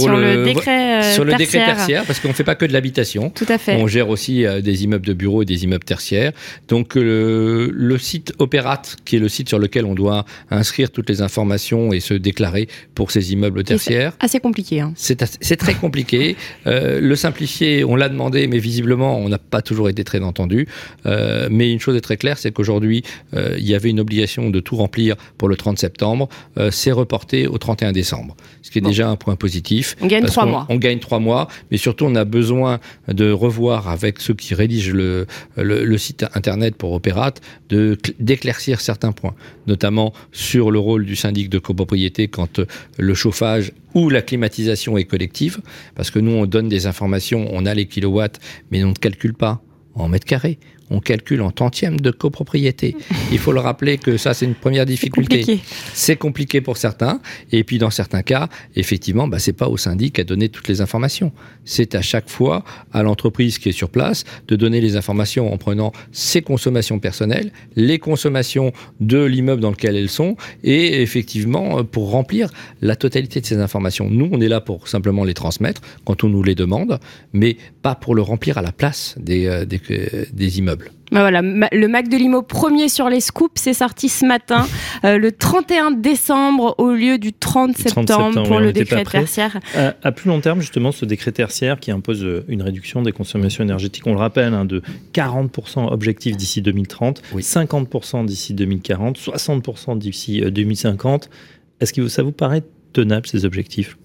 Sur le, décret euh, sur le décret tertiaire. parce qu'on fait pas que de l'habitation. Tout à fait. On gère aussi euh, des immeubles de bureaux et des immeubles tertiaires. Donc euh, le site Opérate, qui est le site sur lequel on doit inscrire toutes les informations et se déclarer pour ces immeubles tertiaires, Assez compliqué. Hein. c'est très compliqué. <laughs> Le simplifier, on l'a demandé, mais visiblement, on n'a pas toujours été très entendu. Mais une chose est très claire, c'est qu'aujourd'hui, il y avait une obligation de tout remplir pour le 30 septembre. C'est reporté au 31 décembre, ce qui est Bon. déjà un point positif. On gagne trois mois. On gagne trois mois, mais surtout on a besoin de revoir avec ceux qui rédigent le, le, le site internet pour Opérate, de d'éclaircir certains points, notamment sur le rôle du syndic de copropriété quand euh, le chauffage ou la climatisation est collective, parce que nous on donne des informations, on a les kilowatts, mais on ne calcule pas en mètres carrés. On calcule en tantième de copropriété. Il faut le rappeler que ça, c'est une première difficulté. Compliqué. C'est compliqué pour certains. Et puis, dans certains cas, effectivement, bah, c'est pas au syndic à donner toutes les informations. C'est à chaque fois à l'entreprise qui est sur place de donner les informations en prenant ses consommations personnelles, les consommations de l'immeuble dans lequel elles sont, et effectivement, euh, pour remplir la totalité de ces informations. Nous, on est là pour simplement les transmettre quand on nous les demande, mais pas pour le remplir à la place des, euh, des, euh, des immeubles. Bah voilà, le Mac de Limo premier sur les scoops, c'est sorti ce matin, euh, le 31 décembre au lieu du 30 Le 30 septembre pour oui, le décret tertiaire. À, à plus long terme, justement, ce décret tertiaire qui impose euh, une réduction des consommations énergétiques, on le rappelle, hein, de 40% objectif d'ici 2030, Oui. 50% d'ici 2040, 60% d'ici euh, 2050. Est-ce que ça vous paraît tenable, ces objectifs?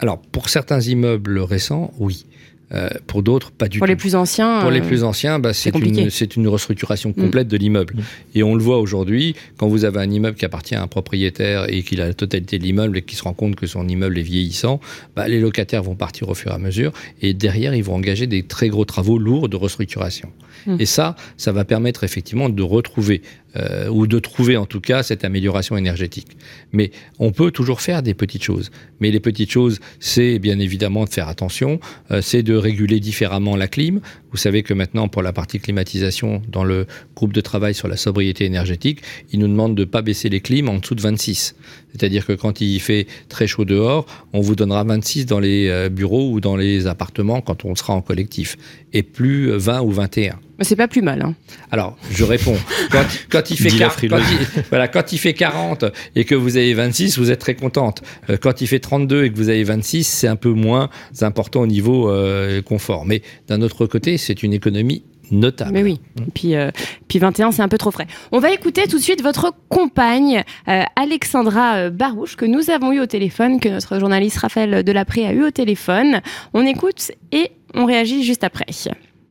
Alors, pour certains immeubles récents, oui. Euh, pour d'autres, pas du Pour tout. les plus anciens. Pour les euh, plus anciens, bah, c'est une, c'est une restructuration complète de l'immeuble. Mm. Et on le voit aujourd'hui, quand vous avez un immeuble qui appartient à un propriétaire et qu'il a la totalité de l'immeuble et qu'il se rend compte que son immeuble est vieillissant, bah, les locataires vont partir au fur et à mesure. Et derrière, ils vont engager des très gros travaux lourds de restructuration. Et ça, ça va permettre effectivement de retrouver, euh, ou de trouver en tout cas, cette amélioration énergétique. Mais on peut toujours faire des petites choses. Mais les petites choses, c'est bien évidemment de faire attention, euh, c'est de réguler différemment la clim. Vous savez que maintenant, pour la partie climatisation, dans le groupe de travail sur la sobriété énergétique, ils nous demandent de ne pas baisser les clims en dessous de 26. C'est-à-dire que quand il fait très chaud dehors, on vous donnera 26 dans les euh, bureaux ou dans les appartements quand on sera en collectif. Et plus euh, 20 ou 21. Mais C'est pas plus mal. hein. Alors, je réponds. <laughs> Quand, quand il fait Dit la 40, quand frileuse. il, voilà, quand il fait 40 et que vous avez 26, vous êtes très contente. Euh, Quand il fait 32 et que vous avez 26, c'est un peu moins important au niveau euh, confort. Mais d'un autre côté, c'est une économie notable. Mais oui. Et puis, euh, puis 21, c'est un peu trop frais. On va écouter tout de suite votre compagne, euh, Alexandra euh, Barouche, que nous avons eu au téléphone, que notre journaliste Raphaël Delapré a eu au téléphone. On écoute et on réagit juste après.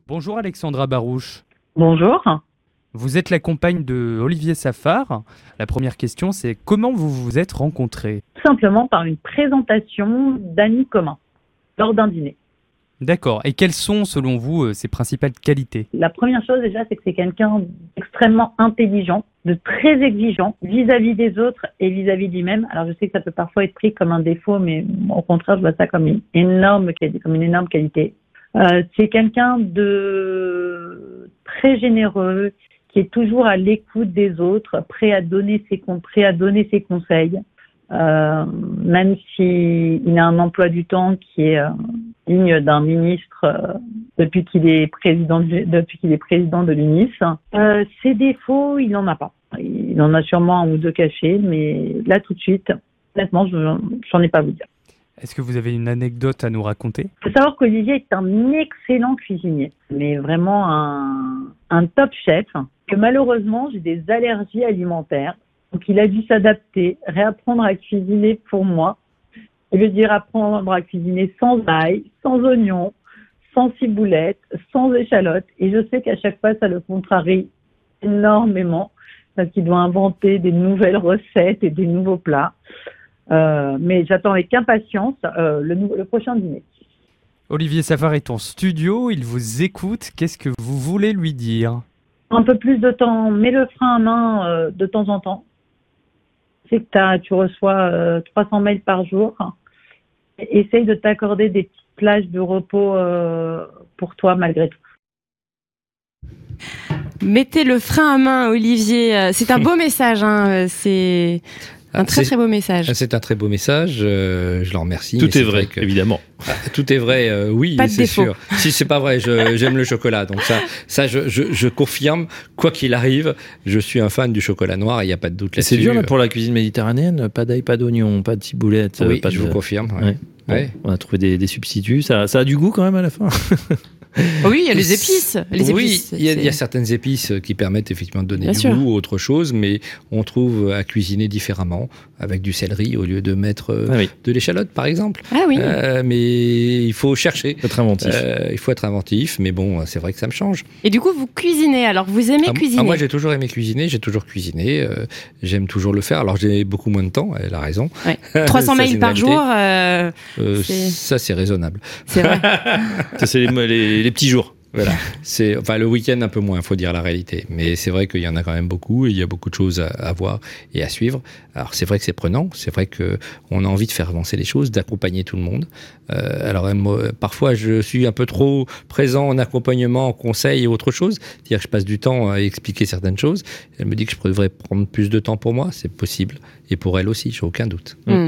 Bonjour Alexandra Barouche. Bonjour. Vous êtes la compagne de Olivier Safar. La première question, c'est comment vous vous êtes rencontrés? Tout simplement par une présentation d'amis communs lors d'un dîner. D'accord. Et quelles sont, selon vous, euh, ses principales qualités? La première chose déjà, c'est que c'est quelqu'un d'extrêmement intelligent, de très exigeant vis-à-vis des autres et vis-à-vis de lui-même. Alors je sais que ça peut parfois être pris comme un défaut, mais au contraire, je vois ça comme une énorme qualité. Euh, c'est quelqu'un de très généreux, qui est toujours à l'écoute des autres, prêt à donner ses conseils, euh, même si il a un emploi du temps qui est digne d'un ministre euh, depuis qu'il est président de, depuis qu'il est président de l'UNIS. Euh, ses défauts, il n'en a pas. Il en a sûrement un ou deux cachés, mais là tout de suite, honnêtement, je j'en ai pas à vous dire. Est-ce que vous avez une anecdote à nous raconter? Il faut savoir qu'Olivier est un excellent cuisinier, mais vraiment un, un top chef. Que malheureusement, j'ai des allergies alimentaires. Donc, il a dû s'adapter, réapprendre à cuisiner pour moi. Je veux dire apprendre à cuisiner sans ail, sans oignon, sans ciboulette, sans échalote. Et je sais qu'à chaque fois, ça le contrarie énormément parce qu'il doit inventer des nouvelles recettes et des nouveaux plats. Euh, mais j'attends avec impatience euh, le, prochain dîner. Olivier Safar est en studio, il vous écoute. Qu'est-ce que vous voulez lui dire? Un peu plus de temps, mets le frein à main euh, de temps en temps. C'est que tu reçois euh, 300 mails par jour. Essaye de t'accorder des petites plages de repos euh, pour toi malgré tout. Mettez le frein à main, Olivier. Euh, C'est un beau message. hein. Euh, C'est un Ah, très très beau message. C'est un très beau message, euh, je le remercie. mais Tout est vrai, que- évidemment. Ah, Tout est vrai, euh, oui, Pas de c'est défaut. sûr. Si c'est pas vrai, j'aime le chocolat, donc ça, ça je, je, je confirme. Quoi qu'il arrive, je suis un fan du chocolat noir. Il n'y a pas de doute là-dessus. c'est dur là, pour la cuisine méditerranéenne, pas d'ail, pas d'oignon, pas de ciboulette. Oui, pas je de... vous confirme. ouais. Ouais. Bon, Ouais. On a trouvé des, des substituts. Ça, ça a du goût quand même à la fin. <laughs> Oh oui, il y a les épices. Les oui, il y, a, y certaines épices qui permettent effectivement de donner Bien du sûr. goût ou autre chose, mais on trouve à cuisiner différemment avec du céleri au lieu de mettre euh, Ah oui, de l'échalote, par exemple. Ah oui. Euh, mais il faut chercher. faut être inventif. Euh, il faut être inventif, mais bon, c'est vrai que ça me change. Et du coup, vous cuisinez. Alors, vous aimez Ah, cuisiner ah, moi, j'ai toujours aimé cuisiner, j'ai toujours cuisiné, euh, j'aime toujours le faire. Alors, j'ai beaucoup moins de temps, elle a raison. Ouais. 300 Ça, c'est mails par jour, euh, Euh, C'est- ça, c'est raisonnable. c'est vrai. <laughs> Ça, c'est les, les- les petits jours. Voilà, <laughs> c'est enfin le week-end un peu moins, faut dire la réalité. Mais c'est vrai qu'il y en a quand même beaucoup et il y a beaucoup de choses à, à voir et à suivre. Alors c'est vrai que c'est prenant, c'est vrai que on a envie de faire avancer les choses, d'accompagner tout le monde. Euh, alors moi, parfois je suis un peu trop présent en accompagnement, en conseil et autre chose, c'est-à-dire que je passe du temps à expliquer certaines choses. Elle me dit que je devrais prendre plus de temps pour moi, c'est possible et pour elle aussi, j'ai aucun doute. Hmm.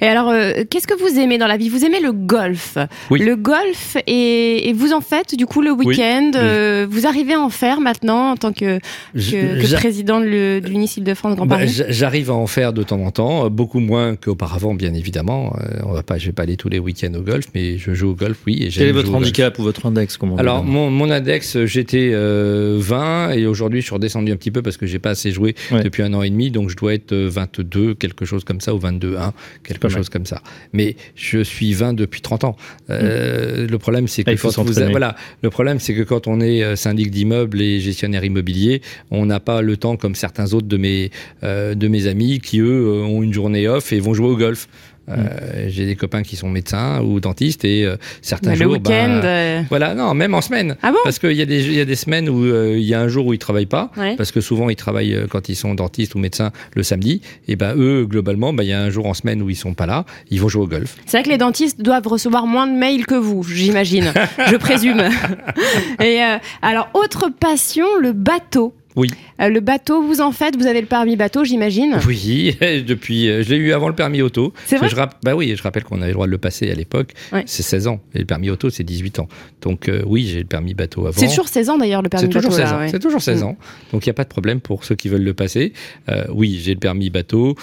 Et alors, euh, qu'est-ce que vous aimez dans la vie? Vous aimez le golf? Oui. Le golf, et, et vous en faites du coup le week-end. oui. euh, vous arrivez à en faire maintenant en tant que, Je- que, que j'a- président de le- de Île-de-France Grand Bah, Paris? J'arrive à en faire de temps en temps, euh, beaucoup moins qu'auparavant, bien évidemment. Euh, on va pas, je vais pas aller tous les week-ends au golf, mais je joue au golf, oui. Et Quel est votre handicap ou votre index on Alors mon, mon index, euh, j'étais euh, 20 et aujourd'hui je suis redescendu un petit peu parce que j'ai pas assez joué Ouais. depuis un an et demi, donc je dois être euh, 22, quelque chose comme ça, ou 22, 1, quelque chose comme ça. Mais je suis 20 depuis 30 ans. Euh, Le problème c'est que Ah, faut quand vous voilà, le problème c'est que quand on est euh, syndic d'immeuble et gestionnaire immobilier, on n'a pas le temps comme certains autres de mes euh, de mes amis qui eux ont une journée off et vont jouer au golf. Euh, J'ai des copains qui sont médecins ou dentistes et euh, certains Bah, le jours, week-end. bah, euh, voilà, non, même en semaine. Ah bon? Parce qu'il y, a des- il y a des semaines où euh, il y a un jour où ils travaillent pas, Ouais. parce que souvent ils travaillent euh, quand ils sont dentistes ou médecins le samedi. Et ben eux, globalement, ben, il y a un jour en semaine où ils sont pas là, ils vont jouer au golf. C'est vrai que les dentistes doivent recevoir moins de mails que vous, j'imagine. Je présume. <laughs> Et euh, alors, autre passion, le bateau. Oui. Euh, le bateau, vous en faites? Vous avez le permis bateau, j'imagine? Oui, <laughs> depuis, euh, je l'ai eu avant le permis auto. C'est vrai? Je Bah oui, je rappelle qu'on avait le droit de le passer à l'époque. Ouais. C'est 16 ans. Et le permis auto, c'est 18 ans. Donc euh, oui, j'ai le permis bateau avant. C'est toujours 16 ans d'ailleurs, le permis C'est toujours bateau. 16 là, ans. ouais. C'est toujours 16 Mm. ans. Donc il n'y a pas de problème pour ceux qui veulent le passer. Euh, oui, j'ai le permis bateau,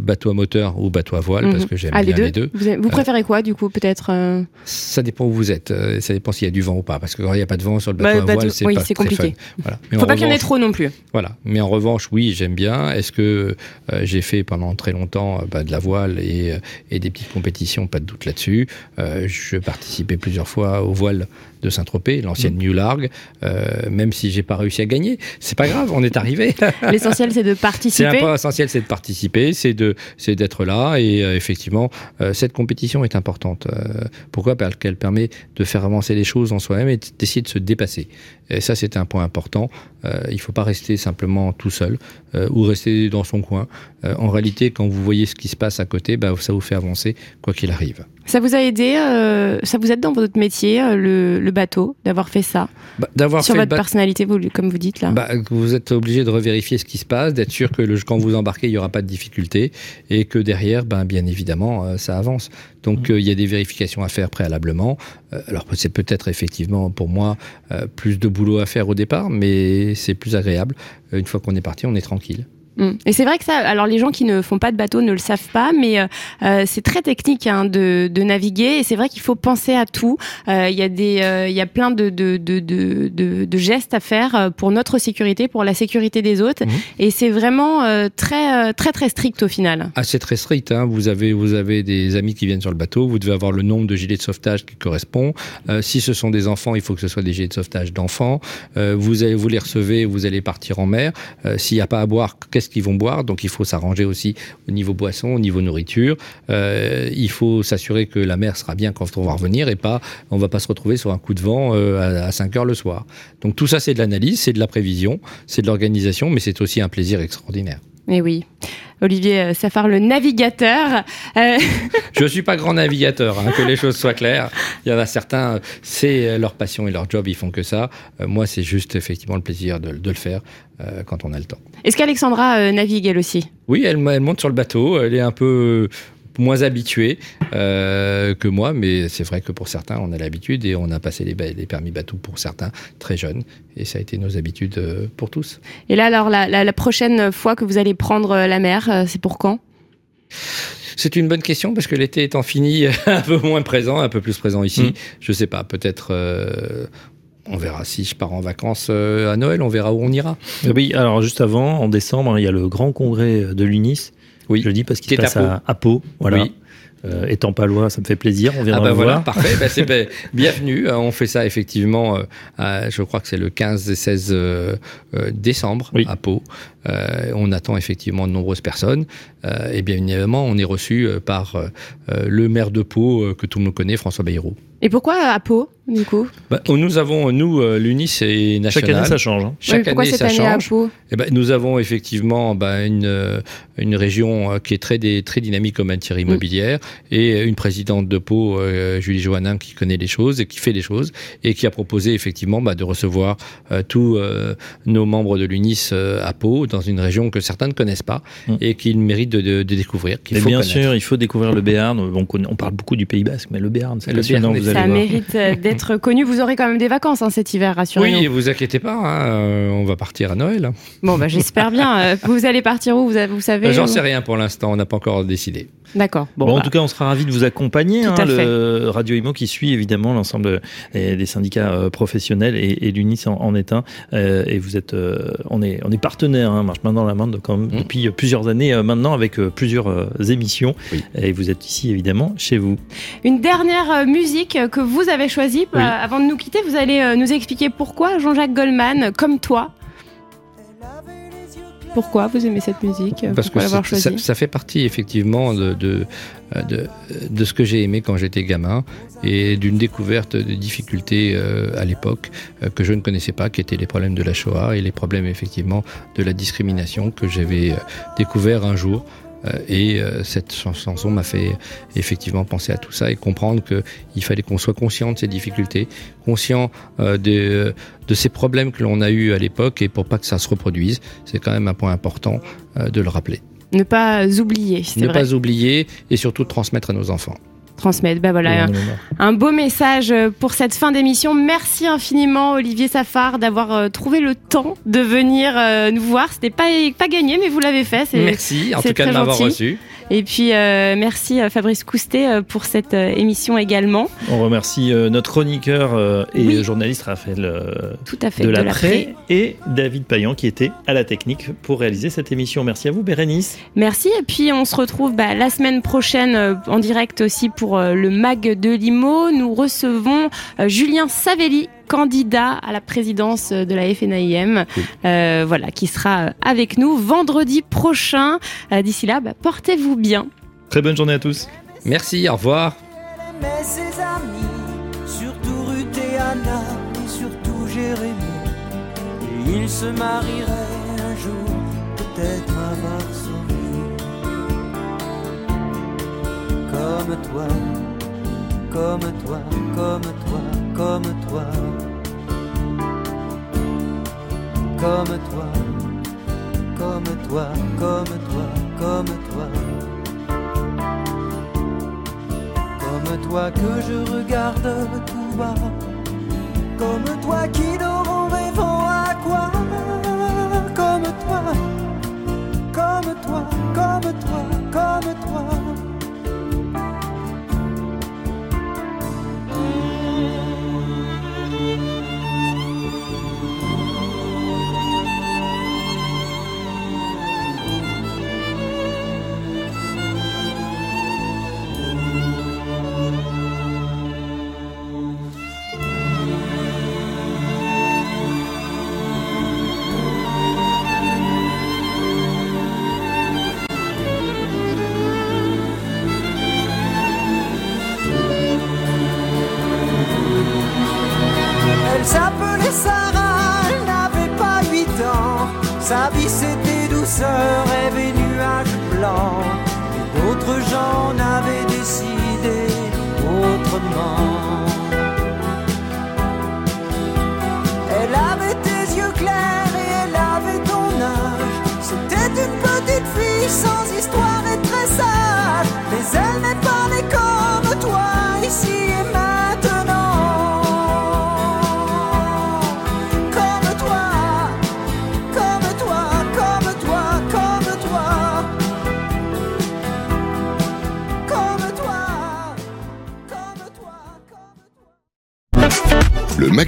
bateau à moteur ou bateau à voile parce Mhm. que j'aime Ah, bien les deux? Vous, avez- vous préférez quoi, du coup, peut-être Ça dépend où vous êtes. Ça dépend s'il y a du vent ou pas. Parce que quand il n'y a pas de vent sur le Bah, bateau à bateau- voile, c'est oui, compliqué. fun. Voilà. Mais Faut pas qu'il y en ait trop Voilà. Mais en revanche, oui, j'aime bien. Est-ce que euh, j'ai fait pendant très longtemps euh, bah, de la voile et, euh, et des petites compétitions Pas de doute là-dessus. Je participais plusieurs fois au voile de Saint-Tropez, l'ancienne New Largue, euh, même si j'ai pas réussi à gagner. C'est pas grave, on est arrivé. <laughs> L'essentiel, c'est de participer. un point essentiel, c'est de participer, c'est de, c'est d'être là. Et euh, effectivement, euh, cette compétition est importante. Euh, pourquoi? Parce qu'elle permet de faire avancer les choses en soi-même et d'essayer de se dépasser. Et ça, c'est un point important. Euh, il faut pas rester simplement tout seul euh, ou rester dans son coin. Euh, en réalité, quand vous voyez ce qui se passe à côté, bah, ça vous fait avancer quoi qu'il arrive. Ça vous a aidé, euh, ça vous aide dans votre métier, euh, le, le bateau, d'avoir fait ça Bah, d'avoir Sur fait votre personnalité, vous, comme vous dites là Bah, vous êtes obligé de revérifier ce qui se passe, d'être sûr que le, quand vous embarquez, il n'y aura pas de difficulté et que derrière, ben, bien évidemment, euh, ça avance. Donc, euh, il y a des vérifications à faire préalablement. Alors, c'est peut-être effectivement pour moi plus de boulot à faire au départ, mais c'est plus agréable. Une fois qu'on est parti, on est tranquille. Mm. Et c'est vrai que ça, alors les gens qui ne font pas de bateau ne le savent pas, mais euh, euh, c'est très technique hein, de, de naviguer et c'est vrai qu'il faut penser à tout. Euh, Il y a des, euh, il y a plein de, de, de, de, de- gestes à faire euh, pour notre sécurité, pour la sécurité des autres, Mhm. et c'est vraiment euh, très, euh, très, très strict au final. C'est très strict. Hein. Vous, avez, vous avez des amis qui viennent sur le bateau. Vous devez avoir le nombre de gilets de sauvetage qui correspond. Euh, si ce sont des enfants, il faut que ce soit des gilets de sauvetage d'enfants. Euh, vous, allez, vous les recevez, vous allez partir en mer. Euh, S'il n'y a pas à boire, qu'est-ce qu'ils vont boire Donc il faut s'arranger aussi au niveau boisson, au niveau nourriture. Euh, il faut s'assurer que la mer sera bien quand on va revenir et pas, on va pas se retrouver sur un coup de vent euh, à, à 5 heures le soir. Donc tout ça, c'est de l'analyse, c'est de la prévision, c'est de l'organisation, mais c'est aussi un plaisir extraordinaire. Et oui. Olivier euh, Safar, le navigateur. Euh, <laughs> Je suis pas grand navigateur, hein, que les choses soient claires. Il y en a certains, c'est euh, leur passion et leur job, ils font que ça. Euh, moi, c'est juste effectivement le plaisir de, de le faire euh, quand on a le temps. Est-ce qu'Alexandra euh, navigue elle aussi? Oui, elle, elle monte sur le bateau, elle est un peu moins habituée euh, que moi, mais c'est vrai que pour certains, on a l'habitude et on a passé les, permis bateau pour certains très jeunes, et ça a été nos habitudes euh, pour tous. Et là, alors, la, la- la prochaine fois que vous allez prendre euh, la mer, c'est pour quand? C'est une bonne question parce que l'été étant fini, <laughs> un peu moins présent, un peu plus présent ici. Mm. Je sais pas, peut-être. euh, on verra si je pars en vacances euh, à Noël, on verra où on ira. Oui, alors juste avant, en décembre, il y a le grand congrès de l'UNIS. Oui. Je le dis parce Qui qu'il est à passe à, à Pau. Voilà. Oui. Euh, étant pas loin, ça me fait plaisir. On Ah viendra bah le voilà, voir. parfait. Bah, c'est <laughs> bah, bienvenue. Euh, On fait ça effectivement. euh, à- je crois que c'est le 15 et 16 euh, euh, décembre Oui. à Pau. On attend effectivement de nombreuses personnes. Et bien évidemment, on est reçu par le maire de Pau que tout le monde connaît, François Bayrou. Et pourquoi à Pau, du coup Bah, nous avons, nous, euh, l'UNIS est national. Chaque année, ça change. hein. Chaque Oui, année, cette ça année change. à Pau Eh ben, nous avons effectivement bah, une, euh, une région euh, qui est très, très dynamique en matière immobilière et une présidente de Pau, euh, Julie Joannin, qui connaît les choses et qui fait les choses et qui a proposé effectivement bah, de recevoir euh, tous euh, nos membres de l'UNIS euh, à Pau, dans une région que certains ne connaissent pas Mm. et qu'ils méritent de, de- de découvrir. faut bien connaître. sûr, il faut découvrir le Béarn. On, parle beaucoup du Pays Basque, mais le Béarn, c'est Le passionnant, Béarn, Ça mérite euh, d'être connu. Vous aurez quand même des vacances hein, cet hiver, rassurez-nous. Oui, vous inquiétez pas, hein, euh, on va partir à Noël. hein. Bon, bah, j'espère bien. Euh, Vous allez partir où? Vous, avez- vous savez J'en sais rien pour l'instant, on n'a pas encore décidé. D'accord. Bon, Bon, en bah, tout cas, on sera ravis de vous accompagner. Tout hein, à le Radio Imo qui suit évidemment l'ensemble des, syndicats euh, professionnels et, et l'UNIS en, en est un. Euh, et vous êtes, euh, on est, on est partenaire, hein, marche main dans la main de- quand même, Mm. depuis plusieurs années euh, maintenant avec plusieurs émissions. Oui. Et vous êtes ici évidemment chez vous. Une dernière musique que vous avez choisie. Oui. Avant de nous quitter, vous allez nous expliquer pourquoi Jean-Jacques Goldman, comme toi. Pourquoi vous aimez cette musique Parce que l'avoir ça, fait partie effectivement de, de, euh, de, de ce que j'ai aimé quand j'étais gamin et d'une découverte de difficultés euh, à l'époque euh, que je ne connaissais pas, qui étaient les problèmes de la Shoah et les problèmes effectivement de la discrimination que j'avais euh, découvert un jour. Euh, et euh, cette chan- chanson m'a fait effectivement penser à tout ça et comprendre qu'il fallait qu'on soit conscient de ces difficultés, conscient euh, de, de ces problèmes que l'on a eus à l'époque et pour pas que ça se reproduise, c'est quand même un point important euh, de le rappeler. Ne pas oublier, c'est Ne pas oublier et surtout de transmettre à nos enfants. Transmettre. Ben voilà, un beau message pour cette fin d'émission. Merci infiniment Olivier Safar d'avoir euh, trouvé le temps de venir euh, nous voir. C'était pas pas gagné, mais vous l'avez fait. Merci en tout cas de m'avoir reçu. Et puis euh, merci euh, Fabrice Coustet euh, pour cette euh, émission également. On remercie notre chroniqueur et Oui. journaliste Raphaël Tout à fait. de de l'après et David Payan qui était à la technique pour réaliser cette émission. Merci à vous, Bérénice. Merci. Et puis on se retrouve bah, la semaine prochaine en direct aussi pour le MAG de Limo. Nous recevons Julien Savelli candidat à la présidence de la FNAIM, euh, voilà, qui sera avec nous vendredi prochain. Euh, D'ici là, bah, portez-vous bien. Très bonne journée à tous. Merci, au revoir. aimait ses amis, surtout Ruth et Anna, et surtout. Et ils se marieraient un jour, peut-être à Varsovie. Comme toi, comme toi, comme toi, comme toi. Comme toi, comme toi, comme toi, comme toi. Comme toi que je regarde tout bas Comme toi qui dort en rêvant à quoi Comme toi, comme toi,